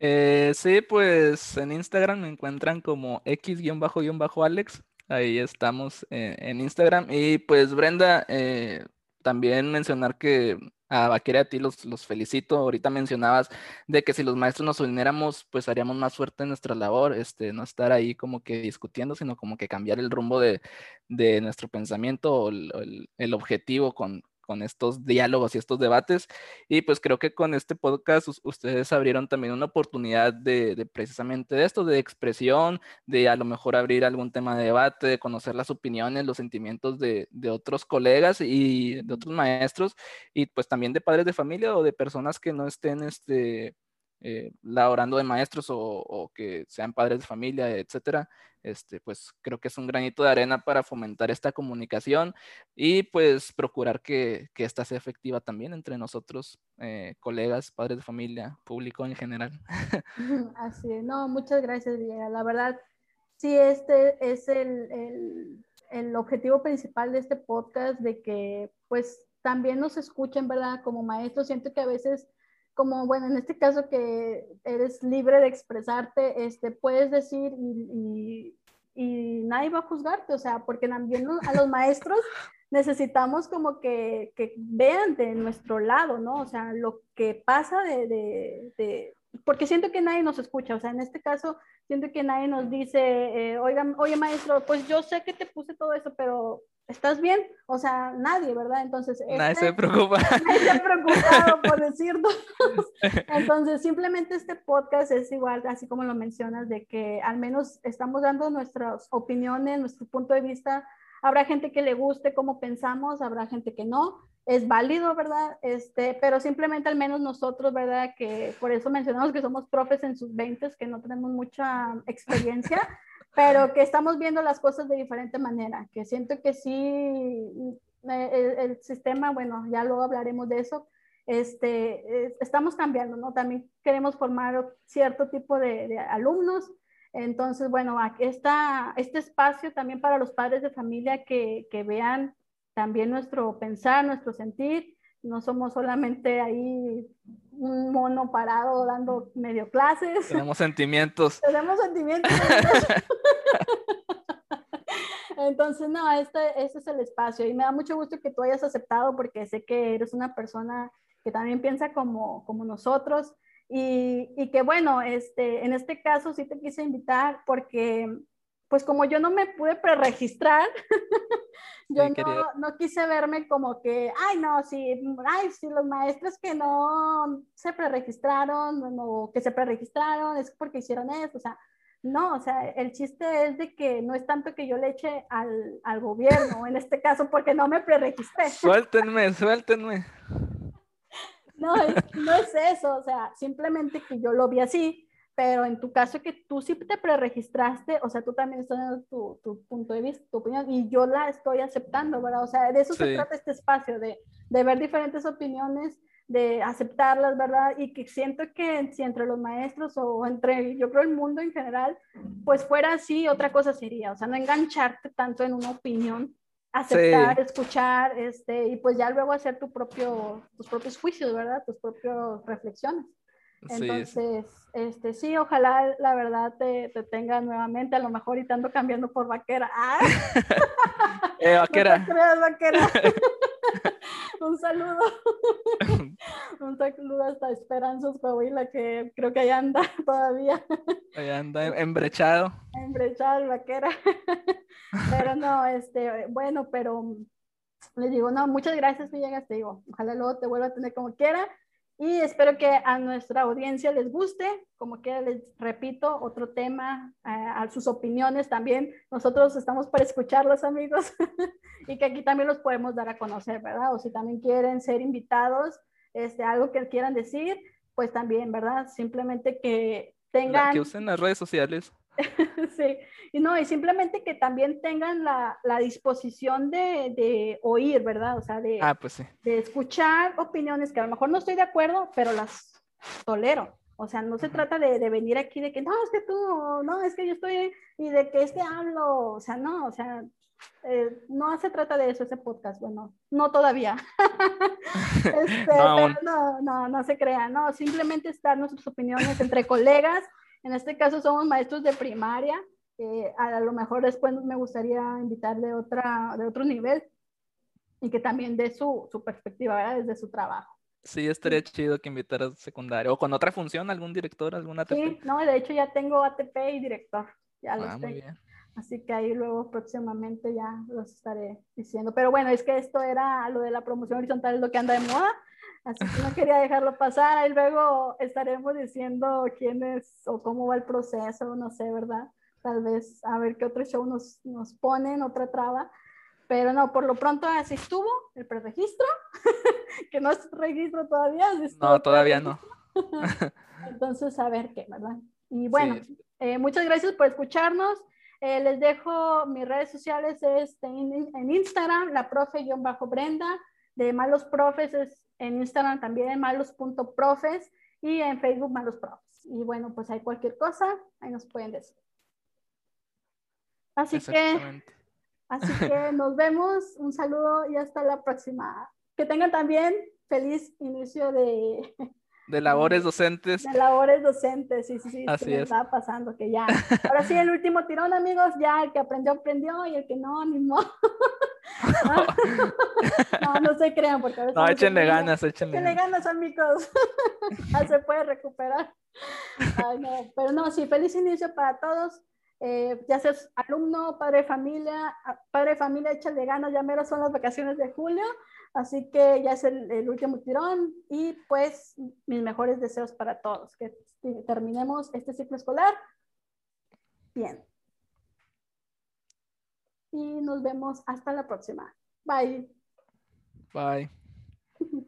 Eh, sí, pues en Instagram me encuentran como x-alex. Ahí estamos en Instagram. Y pues Brenda, eh, también mencionar que a Vaquera a ti los, los felicito. Ahorita mencionabas de que si los maestros nos uniéramos, pues haríamos más fuerte en nuestra labor, este, no estar ahí como que discutiendo, sino como que cambiar el rumbo de, de nuestro pensamiento o el, el objetivo con, con estos diálogos y estos debates. Y pues creo que con este podcast ustedes abrieron también una oportunidad de, precisamente de esto, de expresión, de a lo mejor abrir algún tema de debate, de conocer las opiniones, los sentimientos de, de otros colegas y de otros maestros y pues también de padres de familia o de personas que no estén este, eh, laborando de maestros o, que sean padres de familia, etcétera, este, pues creo que es un granito de arena para fomentar esta comunicación y pues procurar que, que esta sea efectiva también entre nosotros, eh, colegas, padres de familia, público en general. Así es, no, muchas gracias, Diego. La verdad, sí, este es el, el, el objetivo principal de este podcast, de que pues también nos escuchen, ¿verdad? Como maestros, siento que a veces como, bueno, en este caso que eres libre de expresarte, este, puedes decir y, y nadie va a juzgarte, o sea, porque también a los maestros necesitamos como que, que, vean de nuestro lado, ¿no? O sea, lo que pasa de, de, de, porque siento que nadie nos escucha, o sea, en este caso siento que nadie nos dice, eh, oigan, oye maestro, pues yo sé que te puse todo eso, pero ¿estás bien? O sea, nadie, ¿verdad? Entonces... Nadie se este, preocupa. Nadie se ha preocupado por decirlo. Entonces, simplemente este podcast es igual, así como lo mencionas, de que al menos estamos dando nuestras opiniones, nuestro punto de vista. Habrá gente que le guste cómo pensamos, habrá gente que no. Es válido, ¿verdad? Este, pero simplemente al menos nosotros, ¿verdad? Que por eso mencionamos que somos profes en sus 20, que no tenemos mucha experiencia pero que estamos viendo las cosas de diferente manera, que siento que sí, eh, el, sistema, bueno, ya luego hablaremos de eso, este, estamos cambiando, ¿no? También queremos formar cierto tipo de, alumnos, entonces, bueno, aquí está este espacio también para los padres de familia que, que vean también nuestro pensar, nuestro sentir, no somos solamente ahí un mono parado dando medio clases. Tenemos sentimientos. Tenemos sentimientos. Entonces, no, este, este es el espacio y me da mucho gusto que tú hayas aceptado porque sé que eres una persona que también piensa como, como nosotros y, y que bueno, este, en este caso sí te quise invitar porque pues como yo no me pude preregistrar, yo no, no, quise verme como que, ay, no, sí, ay, sí, los maestros que no se preregistraron o que se preregistraron es porque hicieron eso, o sea, no, o sea, el chiste es de que no es tanto que yo le eche al, al gobierno, en este caso, porque no me preregistré. Suéltenme, suéltenme. No, no es eso, o sea, simplemente que yo lo vi así pero en tu caso que tú sí te preregistraste, o sea, tú también estás dando tu, tu, punto de vista, tu opinión, y yo la estoy aceptando, ¿verdad? O sea, de eso se trata este espacio, de, de, ver diferentes opiniones, de aceptarlas, ¿verdad? Y que siento que si entre los maestros o entre, yo creo, el mundo en general, pues fuera así, otra cosa sería, o sea, no engancharte tanto en una opinión, aceptar, escuchar, este, y pues ya luego hacer tu propio, tus propios juicios, ¿verdad? Tus propias reflexiones. Entonces, sí. Este, sí, ojalá la verdad te, te, tenga nuevamente, a lo mejor y te ando cambiando por vaquera. ¡Ah! eh, vaquera. No te creas, vaquera. Un saludo. Un saludo hasta Esperanzas Coahuila, que creo que allá anda todavía. Allá anda embrechado. Embrechado, vaquera. Pero no, este, bueno, pero les digo, no, muchas gracias, Villegas, te digo, ojalá luego te vuelva a tener como quiera. Y espero que a nuestra audiencia les guste. Como que les repito, otro tema, eh, a sus opiniones también. Nosotros estamos para escucharlos, amigos, y que aquí también los podemos dar a conocer, ¿verdad? O si también quieren ser invitados, este, algo que quieran decir, pues también, ¿verdad? Simplemente que tengan... que usen las redes sociales. sí, y no, y simplemente que también tengan la, la disposición de, de, oír, ¿verdad? O sea, de, ah, pues sí. de escuchar opiniones que a lo mejor no estoy de acuerdo, pero las tolero. O sea, no se trata de, de, venir aquí de que, no, es que tú, no, es que yo estoy, y de que este hablo, o sea, no, o sea, eh, no se trata de eso ese podcast, bueno, no todavía. este, no, no, no, no se crean, no, simplemente estar nuestras opiniones entre colegas en este caso somos maestros de primaria. Eh, a lo mejor después me gustaría invitar de, otra, de otro nivel y que también dé su, su perspectiva, ¿verdad? Desde su trabajo. Sí, estaría chido que invitaras secundaria o con otra función, algún director, alguna ATP. Sí, no, de hecho ya tengo ATP y director, ya los ah, tengo. Así que ahí luego próximamente ya los estaré diciendo. Pero bueno, es que esto era lo de la promoción horizontal, es lo que anda de moda. Así que no quería dejarlo pasar. Ahí luego estaremos diciendo quién es o cómo va el proceso, no sé, ¿verdad? Tal vez a ver qué otro show nos, nos ponen, otra traba. Pero no, por lo pronto así estuvo el preregistro, que no es registro todavía. No, todavía no. Entonces, a ver qué, ¿verdad? Y bueno, eh, muchas gracias por escucharnos. Eh, les dejo mis redes sociales es en, en Instagram, la profe-brenda, de Malos Profes es en Instagram también malos.profes y en Facebook malos profes. Y bueno, pues hay cualquier cosa, ahí nos pueden decir. Así que, así que nos vemos, un saludo y hasta la próxima. Que tengan también feliz inicio de, De labores docentes. De labores docentes, sí, sí, sí. Así es. Está pasando que ya. Ahora sí, el último tirón, amigos, ya el que aprendió, aprendió y el que no, ni modo. no, no se crean, porque a veces. No, échenle ganas, échenle, échenle ganas, amigos. se puede recuperar. Ay, no. Pero no, sí, feliz inicio para todos. Eh, ya seas alumno, padre familia, padre de familia, échale ganas, ya mero son las vacaciones de julio, así que ya es el, el, último tirón y pues mis mejores deseos para todos, que terminemos este ciclo escolar bien. Y nos vemos hasta la próxima. Bye. Bye.